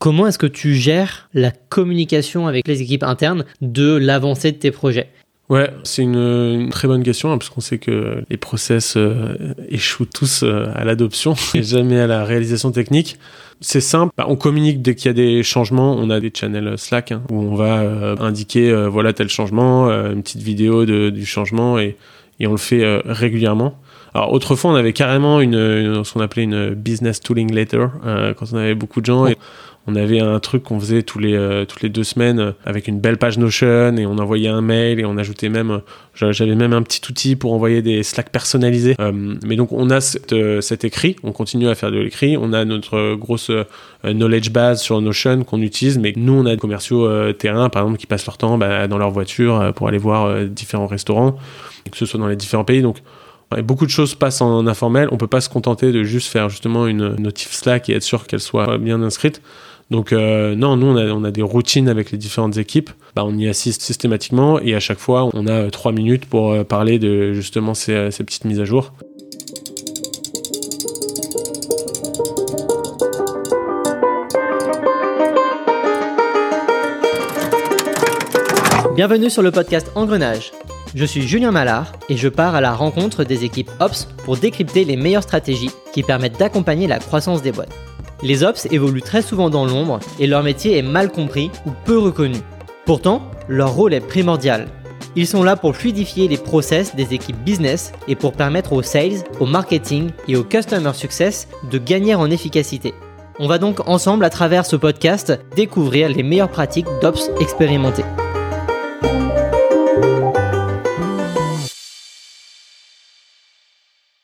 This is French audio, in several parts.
Comment est-ce que tu gères la communication avec les équipes internes de l'avancée de tes projets? Ouais, c'est une, très bonne question, hein, parce qu'on sait que les process euh, échouent tous euh, à l'adoption et jamais à la réalisation technique. C'est simple, bah, on communique dès qu'il y a des changements, on a des channels Slack hein, où on va euh, indiquer voilà tel changement, une petite vidéo de, du changement et, et on le fait régulièrement. Alors autrefois on avait carrément une, ce qu'on appelait une business tooling letter quand on avait beaucoup de gens et on avait un truc qu'on faisait tous les, euh, toutes les deux semaines euh, avec une belle page Notion et on envoyait un mail et on ajoutait même, euh, j'avais même un petit outil pour envoyer des Slack personnalisés. mais donc on a cet écrit, on continue à faire de l'écrit, on a notre grosse knowledge base sur Notion qu'on utilise, mais nous on a des commerciaux terrain par exemple qui passent leur temps bah, dans leur voiture pour aller voir différents restaurants, que ce soit dans les différents pays. Donc beaucoup de choses passent en informel. On peut pas se contenter de juste faire justement une notif Slack et être sûr qu'elle soit bien inscrite. Donc euh, non, nous on a, des routines avec les différentes équipes. Bah, on y assiste systématiquement et à chaque fois on a euh, trois minutes pour euh, parler de justement ces, petites mises à jour. Bienvenue sur le podcast Engrenage. Je suis Julien Mallard et je pars à la rencontre des équipes Ops pour décrypter les meilleures stratégies qui permettent d'accompagner la croissance des boîtes. Les ops évoluent très souvent dans l'ombre et leur métier est mal compris ou peu reconnu. Pourtant, leur rôle est primordial. Ils sont là pour fluidifier les process des équipes business et pour permettre aux sales, au marketing et au customer success de gagner en efficacité. On va donc ensemble à travers ce podcast découvrir les meilleures pratiques d'ops expérimentés.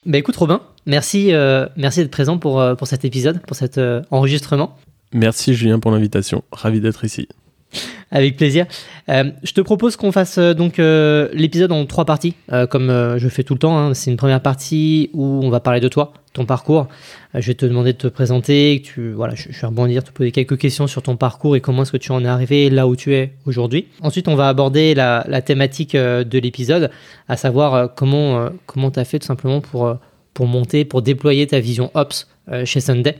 Bah écoute Robin, merci, euh, merci d'être présent pour, euh, pour cet épisode, pour cet euh, enregistrement. Merci Julien pour l'invitation, ravi d'être ici. Avec plaisir. je te propose qu'on fasse donc l'épisode en trois parties, comme je fais tout le temps. Hein. C'est une première partie où on va parler de toi, ton parcours. je vais te demander de te présenter. Tu, voilà, je, je, vais rebondir, te poser quelques questions sur ton parcours et comment est-ce que tu en es arrivé là où tu es aujourd'hui. Ensuite, on va aborder la, thématique de l'épisode, à savoir comment comment tu as fait tout simplement pour pour monter, pour déployer ta vision Ops euh, chez Sunday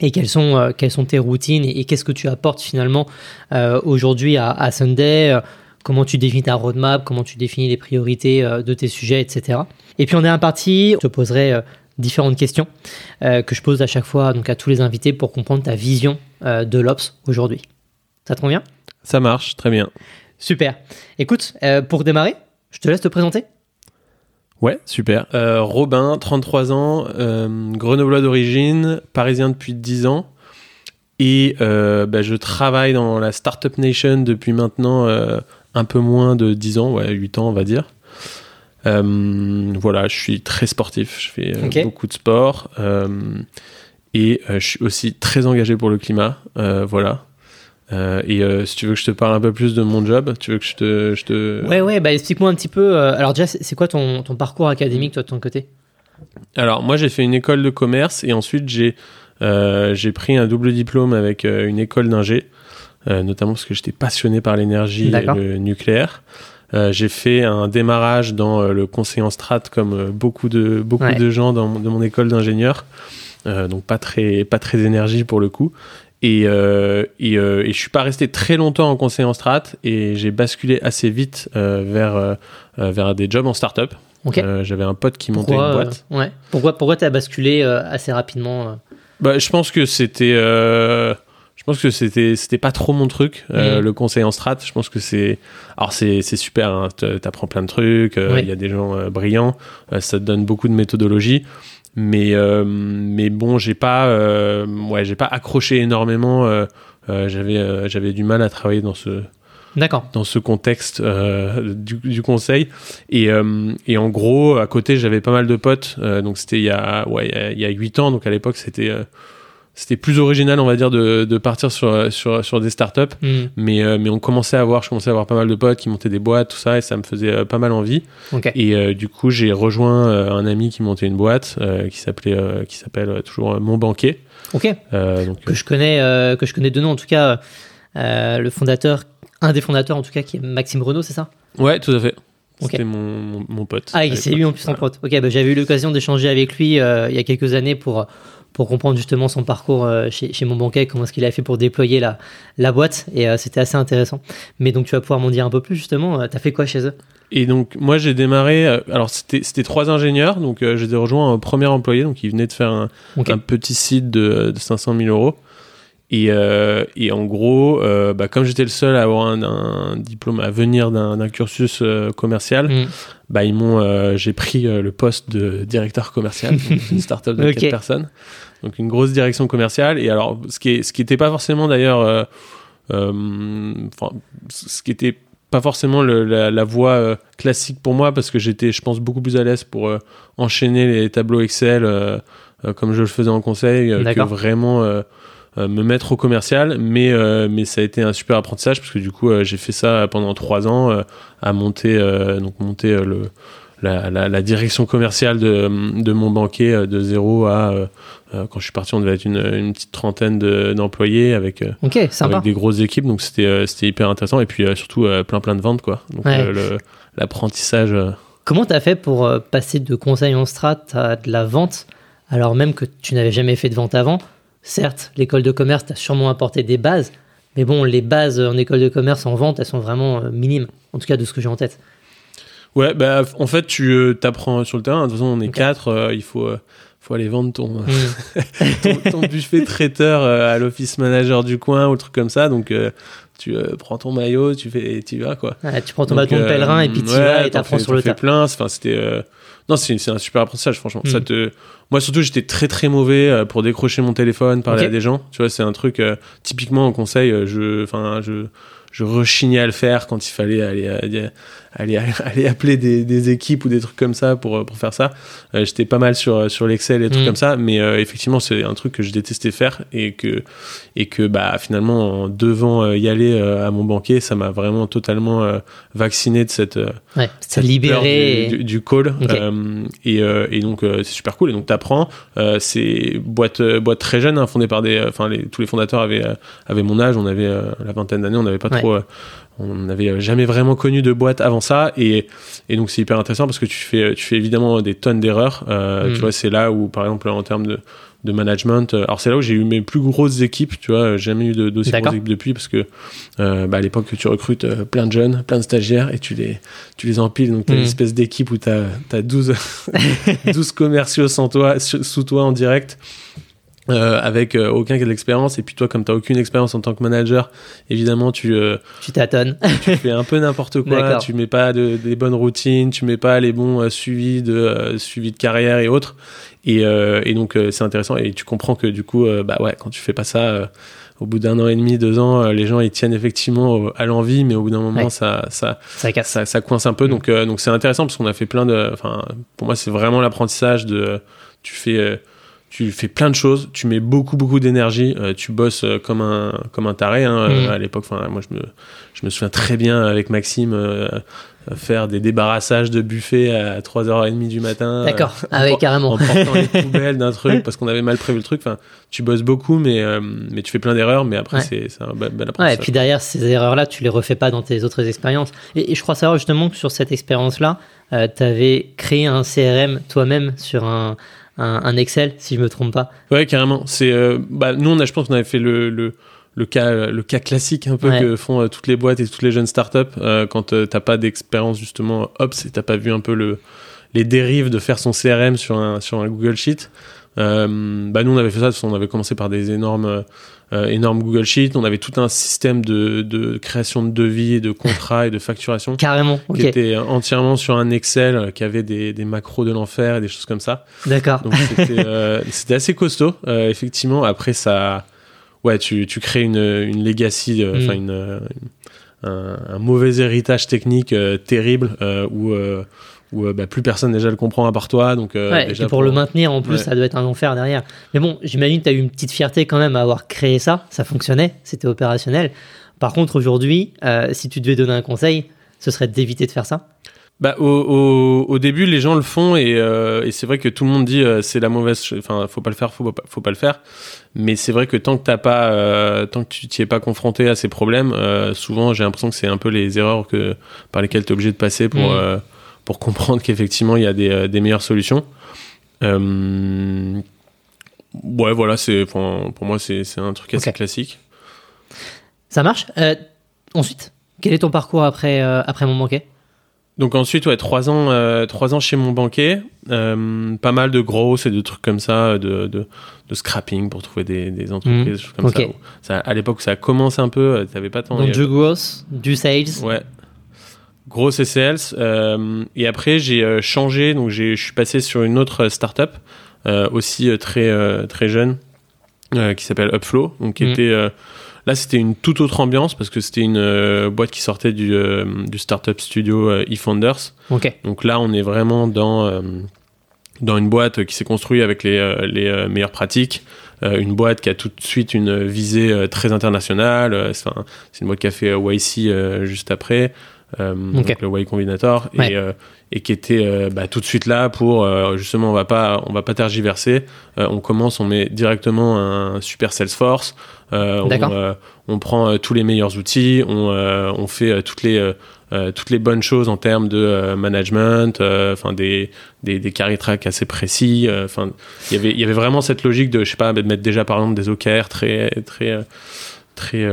et quelles sont, euh, quelles sont tes routines et, qu'est-ce que tu apportes finalement euh, aujourd'hui à, à, Sunday, comment tu définis ta roadmap, comment tu définis les priorités de tes sujets, etc. Et puis on est un parti, je te poserai différentes questions que je pose à chaque fois donc à tous les invités pour comprendre ta vision de l'Ops aujourd'hui. Ça te convient? Ça marche, très bien. Super. Écoute, pour démarrer, je te laisse te présenter. Ouais, super. Euh, Robin, 33 ans, euh, grenoblois d'origine, parisien depuis 10 ans. Et euh, bah, je travaille dans la Startup Nation depuis maintenant un peu moins de 10 ans, ouais, 8 ans on va dire. voilà, je suis très sportif, je fais beaucoup de sport. et je suis aussi très engagé pour le climat. voilà. Euh, et euh, si tu veux que je te parle un peu plus de mon job, tu veux que je te... Je te... Ouais, ouais, bah explique-moi un petit peu. Euh, alors déjà, c'est quoi ton, ton, parcours académique, toi, de ton côté? Alors, moi, j'ai fait une école de commerce et ensuite, j'ai j'ai pris un double diplôme avec une école d'ingé, notamment parce que j'étais passionné par l'énergie et le nucléaire. j'ai fait un démarrage dans le conseil en strat comme beaucoup de beaucoup de gens dans, de mon école d'ingénieur. donc pas très pas très énergie pour le coup et, euh, et, euh, et, je suis pas resté très longtemps en conseil en strat et j'ai basculé assez vite euh, vers, euh, vers des jobs en start-up. J'avais un pote qui montait une boîte. ouais. Pourquoi, pourquoi tu as basculé assez rapidement bah, Je pense que c'était. je pense que c'était c'était pas trop mon truc mhm. le conseil en strat je pense que c'est alors c'est c'est super hein, t'apprends plein de trucs il y a des gens brillants ça te donne beaucoup de méthodologie mais euh, mais bon j'ai pas euh, ouais j'ai pas accroché énormément euh, j'avais j'avais du mal à travailler dans ce D'accord. Dans ce contexte du, du, conseil. Et, et en gros, à côté, j'avais pas mal de potes. donc c'était il y a ouais il y a huit ans. Donc à l'époque, c'était c'était plus original, on va dire, de, de partir sur, sur, sur des startups. Mm. Mais, euh, mais on commençait à avoir, je commençais à avoir pas mal de potes qui montaient des boîtes, tout ça, et ça me faisait euh, pas mal envie. Et euh, du coup, j'ai rejoint un ami qui montait une boîte qui s'appelait, qui s'appelle toujours Mon Banquier. Ok. Donc, que je connais, que je connais de nom, en tout cas, le fondateur, un des fondateurs en tout cas, qui est Maxime Renault, c'est ça? Ouais, tout à fait. C'était mon, mon, pote. Ah, c'est lui en plus son pote. Ok, bah, j'avais eu l'occasion d'échanger avec lui il y a quelques années pour pour comprendre justement son parcours chez, chez mon banquet, comment est-ce qu'il a fait pour déployer la, la boîte. Et c'était assez intéressant. Mais donc, tu vas pouvoir m'en dire un peu plus justement. tu as fait quoi chez eux? Et donc moi j'ai démarré, alors c'était trois ingénieurs, donc euh, j'ai rejoint un premier employé, donc il venait de faire un, un petit site de, de 500 000 euros. Et, euh, et, en gros, euh, bah, comme j'étais le seul à avoir un, diplôme à venir d'un cursus euh, commercial, mm. bah, ils m'ont, j'ai pris le poste de directeur commercial d'une startup de 4 personnes. Donc une grosse direction commerciale. Et alors, ce qui, est, ce qui était pas forcément d'ailleurs, ce qui était pas forcément le, la, la, voie classique pour moi parce que j'étais, je pense, beaucoup plus à l'aise pour enchaîner les tableaux Excel comme je le faisais en conseil que vraiment me mettre au commercial, mais euh, mais ça a été un super apprentissage parce que du coup euh, j'ai fait ça pendant trois ans à monter donc monter le la, la, la, direction commerciale de, de mon banquier de zéro à quand je suis parti on devait être une, une petite trentaine d'employés avec avec des grosses équipes donc c'était c'était hyper intéressant et puis surtout plein plein de ventes quoi. Donc l'apprentissage comment tu as fait pour passer de conseil en strat à de la vente alors même que tu n'avais jamais fait de vente avant Certes, l'école de commerce t'a sûrement apporté des bases, mais bon, les bases en école de commerce en vente, elles sont vraiment euh, minimes, en tout cas de ce que j'ai en tête. Ouais, bah, en fait, tu euh, t'apprends sur le terrain. De toute façon, on est quatre, euh, il faut, faut aller vendre ton, mm. ton, buffet traiteur à l'office manager du coin ou le truc comme ça. Donc, tu prends ton maillot, tu fais, tu vas quoi. tu prends ton bâton de pèlerin et puis tu vas et t'apprends sur le tas. plein. Enfin, c'était non, c'est un super apprentissage, franchement. Ça hmm. te... Moi, surtout, j'étais très très mauvais euh, pour décrocher mon téléphone, parler à des gens. Tu vois, c'est un truc, euh, typiquement en conseil, euh, je, enfin, je, je rechignais à le faire quand il fallait aller, aller, aller, aller appeler des, des, équipes ou des trucs comme ça pour, pour faire ça. Euh, j'étais pas mal sur, sur l'Excel et des trucs mm. comme ça, mais euh, effectivement, c'est un truc que je détestais faire et que, et que bah, finalement, en devant euh, y aller à mon banquier, ça m'a vraiment totalement vacciné de cette, ouais, cette libéré du, du, call. et, et donc, c'est super cool. Et donc, tu apprends. c'est boîte, boîte très jeune, hein, fondée par des. Enfin, tous les fondateurs avaient, avaient mon âge, on avait la vingtaine d'années, on n'avait pas trop on n'avait jamais vraiment connu de boîte avant ça. Et, et donc c'est hyper intéressant parce que tu fais tu fais évidemment des tonnes d'erreurs. Euh, tu mm. vois c'est là où par exemple en termes de, de management euh, alors c'est là où j'ai eu mes plus grosses équipes tu vois jamais eu d'aussi grosses équipes depuis parce que euh, bah, à l'époque tu recrutes euh, plein de jeunes plein de stagiaires et tu les tu les empiles. Donc t'as une mm. espèce d'équipe où t'as as 12 12 commerciaux sans toi sous toi en direct euh, avec euh, aucun cas d'expérience et puis toi comme tu aucune expérience en tant que manager évidemment tu euh, tu tâtonnes. tu fais un peu n'importe quoi tu mets pas de, des bonnes routines tu mets pas les bons suivis de suivi de carrière et autres. Et, et donc c'est intéressant et tu comprends que du coup bah ouais quand tu fais pas ça au bout d'un an et demi deux ans les gens ils tiennent effectivement à l'envie mais au bout d'un moment ça ça ça, ça coince un peu. Mm. donc donc c'est intéressant parce qu'on a fait plein de enfin pour moi c'est vraiment l'apprentissage de tu fais tu fais plein de choses, tu mets beaucoup beaucoup d'énergie, euh, tu bosses euh, comme un comme un taré hein, mm. à l'époque. Enfin, moi je me je me souviens très bien avec Maxime euh, faire des débarrassages de buffet à 3h30 du matin. D'accord, ah carrément. En portant les poubelles d'un truc parce qu'on avait mal prévu le truc. Enfin, tu bosses beaucoup, mais, mais tu fais plein d'erreurs, mais après, c'est un bel, bel ouais, et puis derrière, ces erreurs-là, tu les refais pas dans tes autres expériences. Et, et, je crois savoir justement que sur cette expérience-là, tu avais créé un CRM toi-même sur un, un, Excel, si je me trompe pas. Ouais, carrément. C'est, euh, bah, nous, on a, je pense qu'on avait fait le, le, le, cas, le cas classique un peu que font euh, toutes les boîtes et toutes les jeunes startups euh, quand t'as pas d'expérience justement Ops et t'as pas vu un peu le, les dérives de faire son CRM sur un, sur un Google Sheet. Bah, nous, on avait fait ça, on avait commencé par des énormes euh, énorme Google Sheet. On avait tout un système de, de création de devis, et de contrats et de facturation. Carrément. Qui était entièrement sur un Excel, euh, qui avait des, des macros de l'enfer et des choses comme ça. D'accord. Donc c'était euh, assez costaud, euh, effectivement. Après, ça, ouais, tu, tu crées une, une legacy, euh, enfin mm. une, un, un, mauvais héritage technique terrible où où euh, bah, plus personne déjà le comprend à part toi. Donc, euh, déjà et pour, le maintenir, en plus, ça doit être un enfer derrière. Mais bon, j'imagine que tu as eu une petite fierté quand même à avoir créé ça. Ça fonctionnait, c'était opérationnel. Par contre, aujourd'hui, euh, si tu devais donner un conseil, ce serait d'éviter de faire ça bah, au, au, au, début, les gens le font et, euh, et c'est vrai que tout le monde dit euh, c'est la mauvaise, enfin faut pas le faire, faut pas, faut pas le faire. Mais c'est vrai que tant que t'as pas, euh, tant que tu t'y es pas confronté à ces problèmes, souvent j'ai l'impression que c'est un peu les erreurs que par lesquelles tu es obligé de passer pour mmh pour comprendre qu'effectivement il y a des, euh, des meilleures solutions. Euh, Ouais, voilà, c'est, pour moi, c'est, un truc assez classique. Ça marche. ensuite, quel est ton parcours après, après mon banquet? Donc ensuite, ouais, trois ans, euh, trois ans chez mon banquier, euh, pas mal de grosses et de trucs comme ça, de, de, de scrapping pour trouver des, des entreprises, mmh. comme ça, ça, À l'époque, ça a commencé un peu, euh, t'avais pas tant. Donc du growth, du sales. Ouais. Gross et sales. Euh, et après, j'ai euh, changé, donc je suis passé sur une autre startup, euh, aussi très très jeune, qui s'appelle Upflow, donc qui mmh. était Là, c'était une toute autre ambiance parce que c'était une euh, boîte qui sortait du, euh, du startup studio euh, eFounders. Donc là, on est vraiment dans, dans une boîte qui s'est construite avec les, les meilleures pratiques. une boîte qui a tout de suite une visée très internationale. c'est une boîte qui a fait YC juste après. Donc le Y Combinator et, et qui était bah, tout de suite là pour justement on va pas on va pas tergiverser. On commence on met directement un super Salesforce. Euh, on, euh, on, prend euh, tous les meilleurs outils, on, on fait toutes les toutes les bonnes choses en termes de management, enfin des, des, des carry tracks assez précis. Enfin, il y avait il y avait vraiment cette logique de je sais pas de mettre déjà par exemple des OKR très très très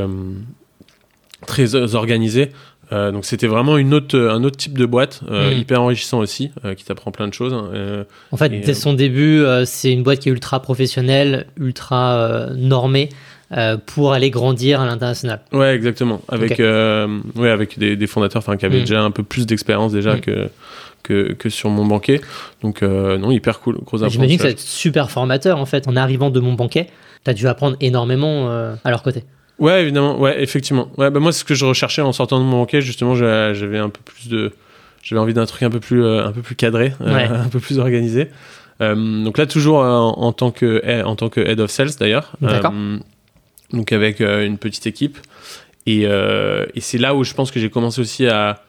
très organisés. Donc c'était vraiment une autre, un autre type de boîte, hmm. hyper enrichissant aussi, qui t'apprend plein de choses. Hein, en fait, dès son début, c'est une boîte qui est ultra professionnelle, ultra normée. Euh, pour aller grandir à l'international. Ouais, exactement. Avec, euh, ouais, avec des, des fondateurs qui avaient mm. déjà un peu plus d'expérience déjà mm. que, que, que, sur mon banquet. Donc, euh, non, hyper cool. Gros J'imagine que c'est super formateur en fait. En arrivant de mon banquet, tu as dû apprendre énormément à leur côté. Ouais, évidemment. Ouais, effectivement. Ouais, bah, moi, c'est ce que je recherchais en sortant de mon banquet. Justement, j'avais un peu plus de. J'avais envie d'un truc un peu plus, un peu plus cadré, un peu plus organisé. donc là, toujours en, tant que, en tant que head of sales d'ailleurs. D'accord donc avec euh, une petite équipe. Et, euh, et c'est là où je pense que j'ai commencé aussi à,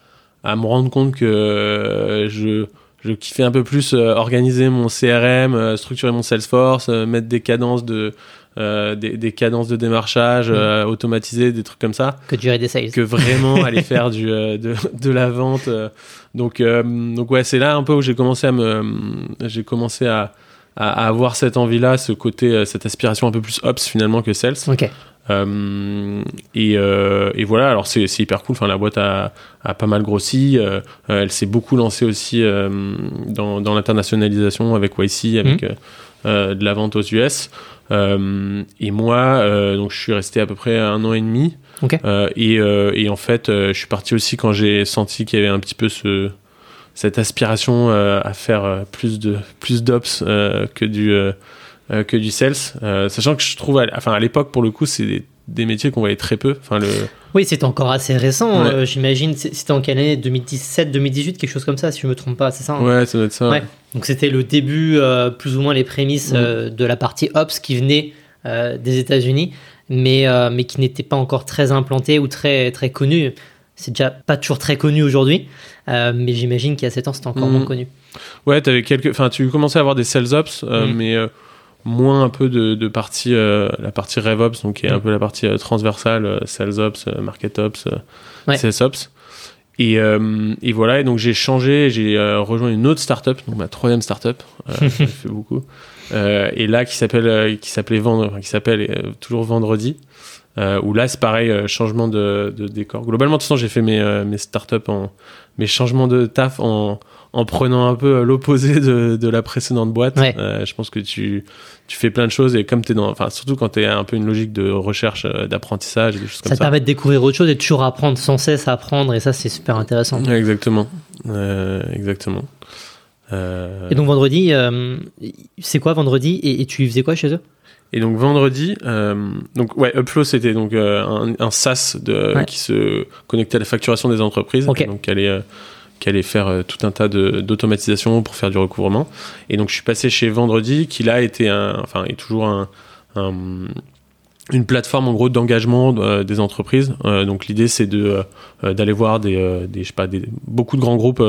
à, me rendre compte que euh, je, je kiffais un peu plus organiser mon CRM, structurer mon Salesforce, mettre des cadences de, des, des, cadences de démarchage, mmh. automatiser des trucs comme ça. Que durer des sales. Que vraiment aller faire du, de, de, la vente. donc, donc ouais, c'est là un peu où j'ai commencé à me, j'ai commencé à, à, avoir cette envie-là, ce côté, euh, cette aspiration un peu plus ops finalement que sales. Ok. Euh, et, euh, et, voilà, alors c'est hyper cool. Enfin, la boîte a, a pas mal grossi. Euh, elle s'est beaucoup lancée aussi euh, dans, dans l'internationalisation avec YC, avec mhm. Euh, de la vente aux US. et moi, donc je suis resté à peu près un an et demi. Okay. et, et, en fait, je suis parti aussi quand j'ai senti qu'il y avait un petit peu ce, cette aspiration euh, à faire euh, plus de plus d'ops euh, que du que du sales, sachant que je trouve, à, enfin à l'époque pour le coup, c'est des, métiers qu'on voyait très peu. Enfin le. Oui, c'est encore assez récent. J'imagine, c'était en quelle année? 2017, 2018, quelque chose comme ça, si je me trompe pas, c'est ça hein? Ouais, ça doit être ça. Ouais. Donc c'était le début, plus ou moins les prémices mm. de la partie ops qui venait des États-Unis, mais mais qui n'était pas encore très implanté ou très très connu c'est déjà pas toujours très connu aujourd'hui, euh, mais j'imagine qu'il y a 7 ans, c'était encore moins mhm. connu. Ouais, avais quelques... enfin, tu commençais à avoir des sales ops, euh, mhm. mais euh, moins un peu de, de partie, la partie RevOps, donc qui est un mhm. peu la partie transversale, sales ops, market ops, sales ops. Et, et, voilà, et donc j'ai changé, j'ai rejoint une autre startup, donc ma troisième startup, j'ai fait beaucoup, et là qui s'appelle, qui s'appelait Vendre, qui s'appelle toujours Vendredi. Euh, où là c'est pareil, euh, changement de, de, décor. Globalement, de toute façon, j'ai fait mes, euh, mes startups, en, mes changements de taf en, en prenant un peu l'opposé de, de la précédente boîte. Euh, je pense que tu, tu fais plein de choses et comme tu es dans, enfin, surtout quand tu es un peu une logique de recherche, d'apprentissage, des choses comme ça. Ça te permet de découvrir autre chose et toujours apprendre sans cesse à apprendre et ça, c'est super intéressant. exactement. exactement. Et donc, vendredi, c'est quoi vendredi et, et tu faisais quoi chez eux? Et donc vendredi, euh, donc ouais, Upflow c'était donc euh, un, un, SaaS de, qui se connectait à la facturation des entreprises, donc qui allait, euh, qui allait faire euh, tout un tas d'automatisation pour faire du recouvrement. Et donc je suis passé chez Vendredi, qui là était un, enfin est toujours un, un une plateforme en gros d'engagement euh, des entreprises. Euh, donc l'idée c'est de euh, d'aller voir des, des, je sais pas des, beaucoup de grands groupes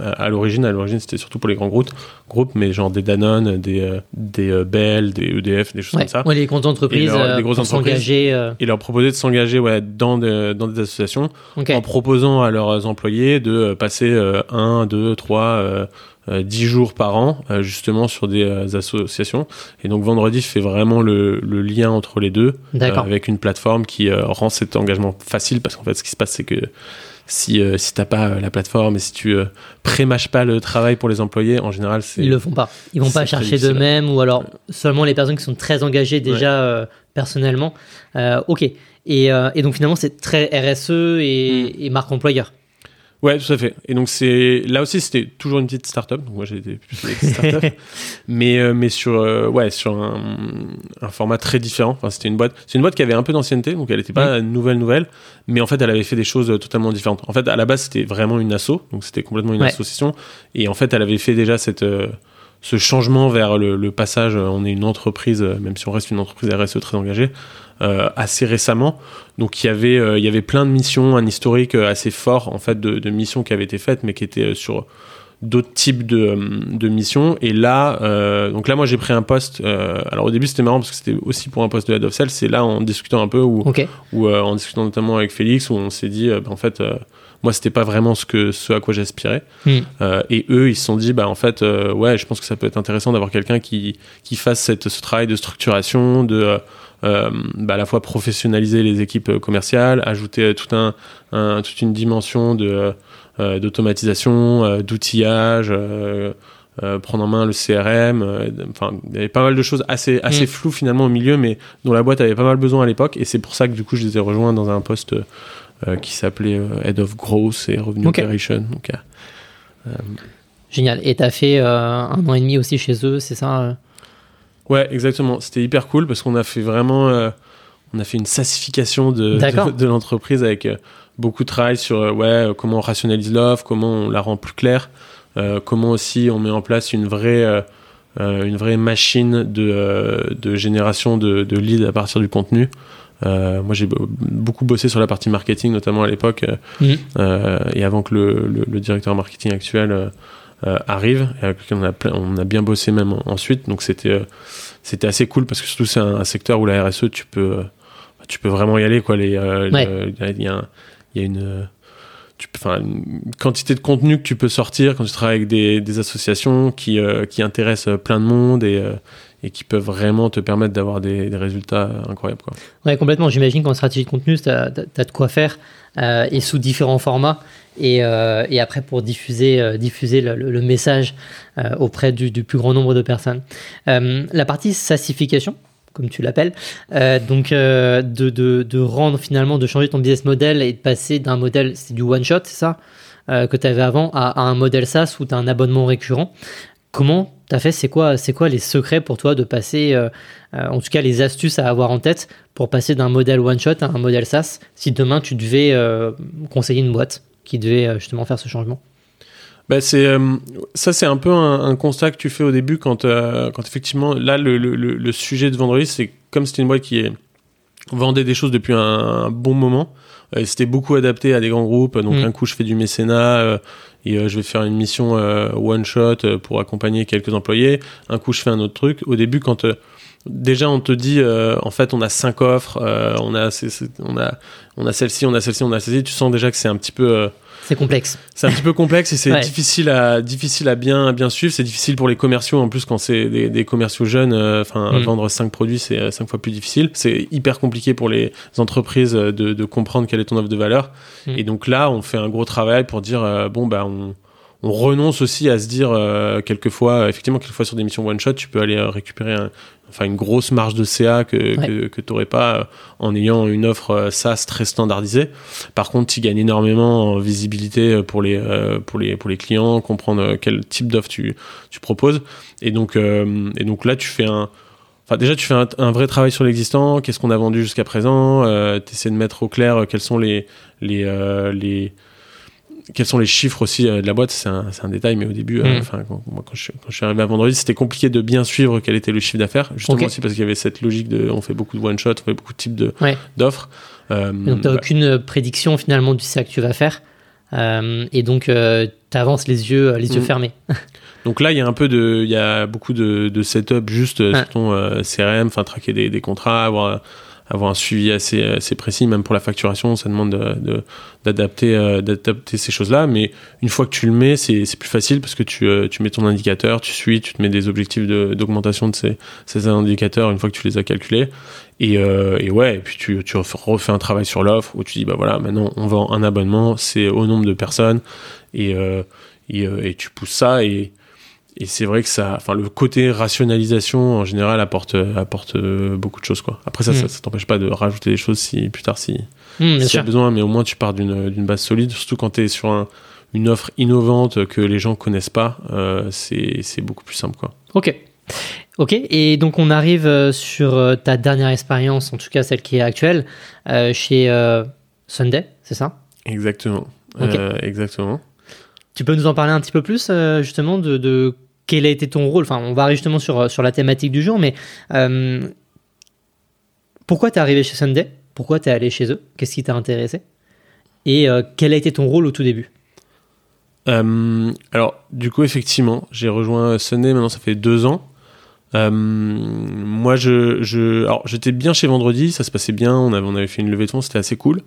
à, l'origine. À l'origine c'était surtout pour les grands groupes, groupes mais genre des Danone, des des Bell, des EDF, des choses comme ça. Ouais, les grandes entreprises, leur, des grosses entreprises, et leur proposer de s'engager ouais dans des, dans des associations en proposant à leurs employés de passer un, deux, trois 10 jours par an, justement sur des associations. Et donc vendredi fait vraiment le, lien entre les deux, avec une plateforme qui rend cet engagement facile, parce qu'en fait ce qui se passe c'est que si, euh, si t'as pas la plateforme et si tu euh, prémâches pas le travail pour les employés, en général, c'est. Ils le font pas. Ils vont pas chercher d'eux-mêmes ou alors seulement les personnes qui sont très engagées déjà personnellement. ok. Et, et, donc finalement, c'est très RSE et, mm. et marque employeur. Ouais, tout à fait. Et donc c'est là aussi c'était toujours une petite startup. Donc moi j'ai été plus une startup, mais euh, mais sur euh, ouais sur un, un, format très différent. Enfin c'était une boîte, c'est une boîte qui avait un peu d'ancienneté, donc elle n'était pas nouvelle nouvelle, mais en fait elle avait fait des choses totalement différentes. En fait à la base c'était vraiment une asso, donc c'était complètement une association, et en fait elle avait fait déjà cette euh, ce changement vers le, le, passage, on est une entreprise, même si on reste une entreprise RSE très engagée, euh, assez récemment. Donc il y avait euh, il y avait plein de missions, un historique euh, assez fort en fait de, de missions qui avaient été faites, mais qui étaient sur d'autres types de, de, missions. Et là, euh, donc là, moi, j'ai pris un poste. Euh, alors au début, c'était marrant parce que c'était aussi pour un poste de head of sales. C'est là en discutant un peu ou, en discutant notamment avec Félix où on s'est dit, bah, en fait, moi, c'était pas vraiment ce que ce à quoi j'aspirais. Hmm. et eux, ils se sont dit, bah en fait, ouais, je pense que ça peut être intéressant d'avoir quelqu'un qui qui fasse cette, ce travail de structuration, de euh, bah, à la fois professionnaliser les équipes commerciales, ajouter tout un, toute une dimension de euh, d'automatisation, euh, d'outillage. prendre en main le CRM. Enfin, il y avait pas mal de choses assez, assez mm. floues finalement au milieu, mais dont la boîte avait pas mal besoin à l'époque. Et c'est pour ça que du coup, je les ai rejoints dans un poste qui s'appelait Head of Growth et Revenue Operation. Donc, Génial. Et tu as fait un an et demi aussi chez eux, c'est ça Ouais, exactement. C'était hyper cool parce qu'on a fait vraiment, euh, on a fait une sassification de, de, l'entreprise avec euh, beaucoup de travail sur euh, ouais comment on rationalise l'offre, comment on la rend plus claire, comment aussi on met en place une vraie une vraie machine de, de génération de, de leads à partir du contenu. moi, j'ai beaucoup bossé sur la partie marketing, notamment à l'époque, mmh. et avant que le, le, le directeur marketing actuel euh, arrive et avec lequel on a, on a bien bossé même ensuite. Donc c'était euh, c'était assez cool parce que surtout c'est un, secteur où la RSE tu peux euh, tu peux vraiment y aller quoi. Les, il y, a, y a une tu enfin, une quantité de contenu que tu peux sortir quand tu travailles avec des, des associations qui, qui intéressent plein de monde et, et qui peuvent vraiment te permettre d'avoir des, des, résultats incroyables. Quoi. Ouais, complètement. J'imagine qu'en stratégie de contenu, tu as, as, de quoi faire et sous différents formats. Et, euh, et, après pour diffuser, euh, diffuser le, le, message euh, auprès du, du, plus grand nombre de personnes. la partie sassification, comme tu l'appelles, donc de, de, de, rendre finalement, de changer ton business model et de passer d'un modèle, c'est du one shot, c'est ça, que tu avais avant, à, à, un modèle SaaS où tu un abonnement récurrent. Comment tu as fait C'est quoi, c'est quoi les secrets pour toi de passer, en tout cas les astuces à avoir en tête pour passer d'un modèle one shot à un modèle SaaS si demain tu devais conseiller une boîte qui devait euh, justement faire ce changement? Bah c'est euh, ça c'est un peu un, constat que tu fais au début quand euh, quand effectivement là le, le, le sujet de vendredi c'est comme c'était une boîte qui est, vendait des choses depuis un, bon moment c'était beaucoup adapté à des grands groupes donc mm. un coup je fais du mécénat et je vais faire une mission one shot pour accompagner quelques employés. Un coup je fais un autre truc. Au début quand déjà on te dit en fait on a cinq offres on a on a on a celle-ci on a celle-ci on a celle-ci. Tu sens déjà que c'est un petit peu c'est complexe. C'est un petit peu complexe et c'est difficile à difficile à bien bien suivre. C'est difficile pour les commerciaux en plus quand c'est des, des, commerciaux jeunes. Euh, enfin, mm. vendre cinq produits c'est euh, cinq fois plus difficile. C'est hyper compliqué pour les entreprises de, de, comprendre quelle est ton offre de valeur. Mm. Et donc là, on fait un gros travail pour dire euh, bon bah on on renonce aussi à se dire quelquefois, effectivement, quelquefois sur des missions one shot, tu peux aller récupérer un, enfin une grosse marge de CA que, que, tu n'aurais pas euh, en ayant une offre euh, SaaS très standardisée. Par contre, tu gagnes énormément en visibilité euh, pour les, pour les, pour les clients, comprendre quel type d'offre tu, tu proposes. Et donc, et donc là, tu fais un, Enfin, déjà, tu fais un, vrai travail sur l'existant. Qu'est-ce qu'on a vendu jusqu'à présent Tu essaies de mettre au clair quels sont les, les, les, quels sont les chiffres aussi euh, de la boîte C'est un, un, détail, mais au début, euh, mm. enfin, quand, je, quand, je, suis arrivé à vendredi, c'était compliqué de bien suivre quel était le chiffre d'affaires, justement aussi parce qu'il y avait cette logique de, on fait beaucoup de one shot, on fait beaucoup de types de d'offres. Euh, donc t'as aucune prédiction finalement du CA que tu vas faire, et donc tu avances les yeux, les yeux mm. fermés. donc là, il y a un peu de, il y a beaucoup de, de setup juste sur ton CRM, enfin traquer des, des contrats, avoir avoir un suivi assez, assez précis, même pour la facturation, ça demande de, d'adapter, euh, d'adapter ces choses-là. Mais une fois que tu le mets, c'est, plus facile parce que tu, euh, tu mets ton indicateur, tu suis, tu te mets des objectifs de, d'augmentation de ces, ces indicateurs une fois que tu les as calculés. Et, euh, et ouais, et puis tu, tu refais un travail sur l'offre où tu dis, bah voilà, maintenant on vend un abonnement, c'est au nombre de personnes et, et, et tu pousses ça et et c'est vrai que ça, enfin, le côté rationalisation en général apporte, apporte beaucoup de choses, quoi. Après, ça, ça, Mm. t'empêche pas de rajouter des choses si, plus tard, si, Hmm, bien s'il y a besoin, mais au moins tu pars d'une, base solide, surtout quand tu es sur un- une offre innovante que les gens connaissent pas, euh, c'est, beaucoup plus simple, quoi. Ok. Ok, et donc on arrive euh, sur euh, ta dernière expérience, en tout cas celle qui est actuelle, euh, chez euh, Sunday, c'est ça? Exactement. Euh, exactement. Tu peux nous en parler un petit peu plus, euh, justement, de, quel a été ton rôle? Enfin, on va arriver justement sur, sur la thématique du jour, mais euh, pourquoi t'es arrivé chez Sunday? Pourquoi t'es allé chez eux? Qu'est-ce qui t'a intéressé? Et euh, quel a été ton rôle au tout début? Euh, alors, du coup, effectivement, j'ai rejoint Sunday, maintenant ça fait deux ans. Euh, moi, je, je, j'étais bien chez Vendredi, ça se passait bien, on avait, on avait fait une levée de fonds, c'était assez cool.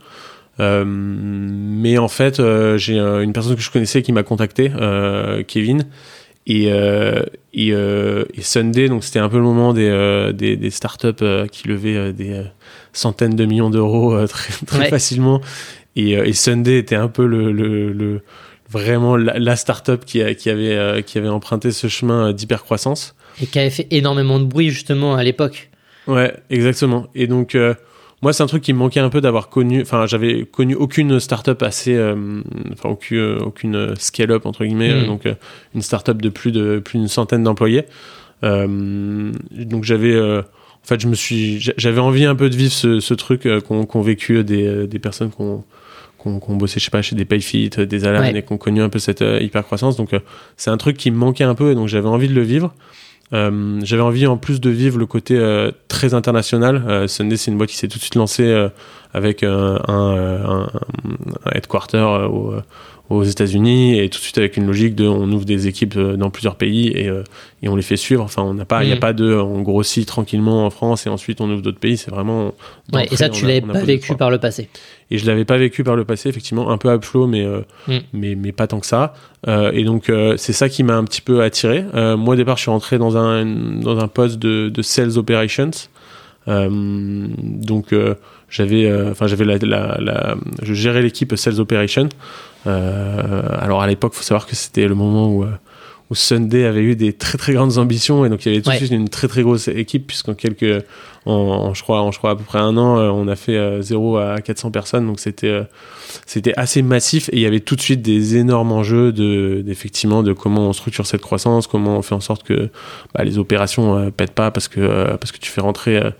Euh, mais en fait, euh, j'ai une personne que je connaissais qui m'a contacté, euh, Kevin, et, euh, et, euh, et Sunday, donc c'était un peu le moment des, euh, des, des startups qui levaient des centaines de millions d'euros très, très Ouais. facilement. Et, et Sunday était un peu le, le, le- vraiment la, la startup qui, avait, qui avait emprunté ce chemin d'hypercroissance. Et qui avait fait énormément de bruit, justement, à l'époque. Ouais, exactement. Et donc, moi, c'est un truc qui me manquait un peu d'avoir connu. Enfin, j'avais connu aucune startup assez. euh, Enfin, aucune, aucune scale-up, entre guillemets. Mm. euh, Donc, euh, une startup de plus de plus d'une centaine d'employés. Euh, donc, j'avais. euh, en fait, je me suis. j'a- J'avais envie un peu de vivre ce, ce truc euh, qu'ont qu'ont vécu des, euh, des personnes qui ont qu'on qu'on bossait, je sais pas, chez des Payfit, euh, des Alan, Ouais. et qui ont connu un peu cette euh, hyper croissance. Donc, euh, c'est un truc qui me manquait un peu, et donc j'avais envie de le vivre. Euh, j'avais envie en plus de vivre le côté euh, très international. Euh, Sunday, c'est une boîte qui s'est tout de suite lancée avec un, headquarter aux États-Unis et tout de suite avec une logique de on ouvre des équipes euh, dans plusieurs pays et, euh, et on les fait suivre. Enfin, on n'a pas, il n'y a Mm. pas de on grossit tranquillement en France et ensuite on ouvre d'autres pays. C'est vraiment. Ouais, et ça, tu l'avais pas vécu par le passé. Et je l'avais pas vécu par le passé, effectivement, un peu à flot, mais, euh, Mm. mais, mais pas tant que ça. Euh, et donc, euh, c'est ça qui m'a un petit peu attiré. Euh, moi, au départ, je suis rentré dans un, dans un poste de, de sales operations. Euh, donc, euh, j'avais, euh, enfin, j'avais la, la, la- je gérais l'équipe sales operations. Euh, alors, à l'époque, faut savoir que c'était le moment où, où Sunday avait eu des très très grandes ambitions et donc il y avait tout Ouais. de suite une très très grosse équipe puisqu'en quelques en, en, je crois en je crois à peu près un an euh, on a fait euh, 0 à 400 personnes donc c'était euh, c'était assez massif et il y avait tout de suite des énormes enjeux de d'effectivement de comment on structure cette croissance comment on fait en sorte que bah, les opérations euh, pètent pas parce que euh, parce que tu fais rentrer euh,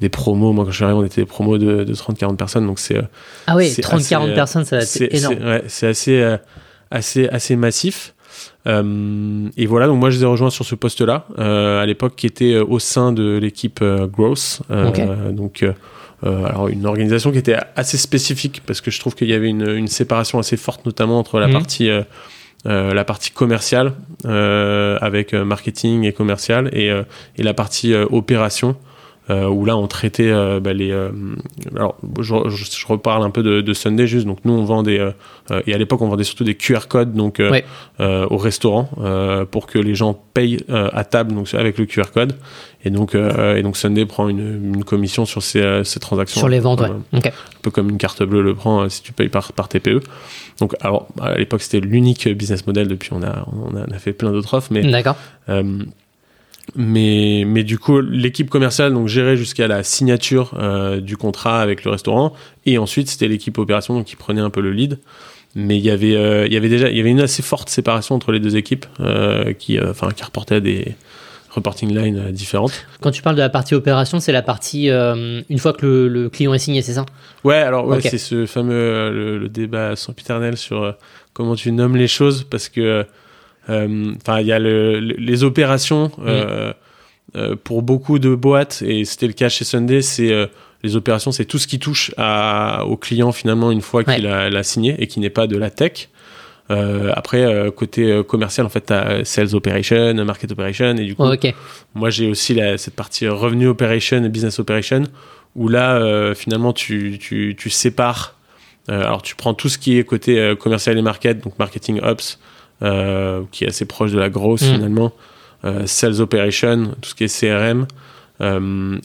des promos moi quand je suis arrivé on était des promos de, de 30 40 personnes donc c'est euh, Ah oui, C'est 30-40 assez, euh, personnes, ça c'est énorme. c'est- ouais, assez, euh, assez, assez massif. Euh, et voilà, donc moi je les ai rejoints sur ce poste-là, euh, à l'époque qui était euh, au sein de l'équipe Growth. Donc, euh, alors une organisation qui était assez spécifique parce que je trouve qu'il y avait une, une séparation assez forte, notamment entre la Mhm. partie. euh, euh, la partie commerciale avec marketing et commercial et, et la partie opération euh, où là on traitait euh, bah, les euh, alors je, je, je reparle un peu de, de Sunday juste donc nous on vend des euh, euh, et à l'époque on vendait surtout des QR codes donc euh, Ouais. euh, au restaurant euh, pour que les gens payent euh, à table donc avec le QR code et donc euh, et donc Sunday prend une, une commission sur ces, euh, ces transactions Sur les ventes, ouais. Euh, Ok. un peu comme une carte bleue le prend si tu payes par, par TPE. Donc, alors, à l'époque, c'était l'unique business model. Depuis, on a, on a, on a fait plein d'autres offres, mais, D'accord. Mais, mais du coup, l'équipe commerciale donc gérait jusqu'à la signature euh, du contrat avec le restaurant, et ensuite c'était l'équipe opération donc, qui prenait un peu le lead. Mais il y avait, euh, il y avait déjà, il y avait une assez forte séparation entre les deux équipes, euh, qui, enfin, qui reportaient à des reporting lines différentes. Quand tu parles de la partie opération, c'est la partie une fois que le, le client est signé, c'est ça? Ouais, alors ouais, c'est ce fameux le, le débat sempiternel sur comment tu nommes les choses parce que enfin il y a le, le- les opérations euh, euh, pour beaucoup de boîtes et c'était le cas chez Sunday, c'est euh, les opérations, c'est tout ce qui touche à, au client finalement une fois qu'il a, l'a signé et qui n'est pas de la tech. Euh, après, euh, côté euh, commercial, en fait, tu as sales operation, market operation, et du coup, Oh, moi, j'ai aussi la- cette partie revenu operation et business operation où là, finalement, tu, tu, tu sépares. alors, tu prends tout ce qui est côté commercial et market, donc marketing ops, qui est assez proche de la grosse Mm. finalement, sales operation, tout ce qui est CRM,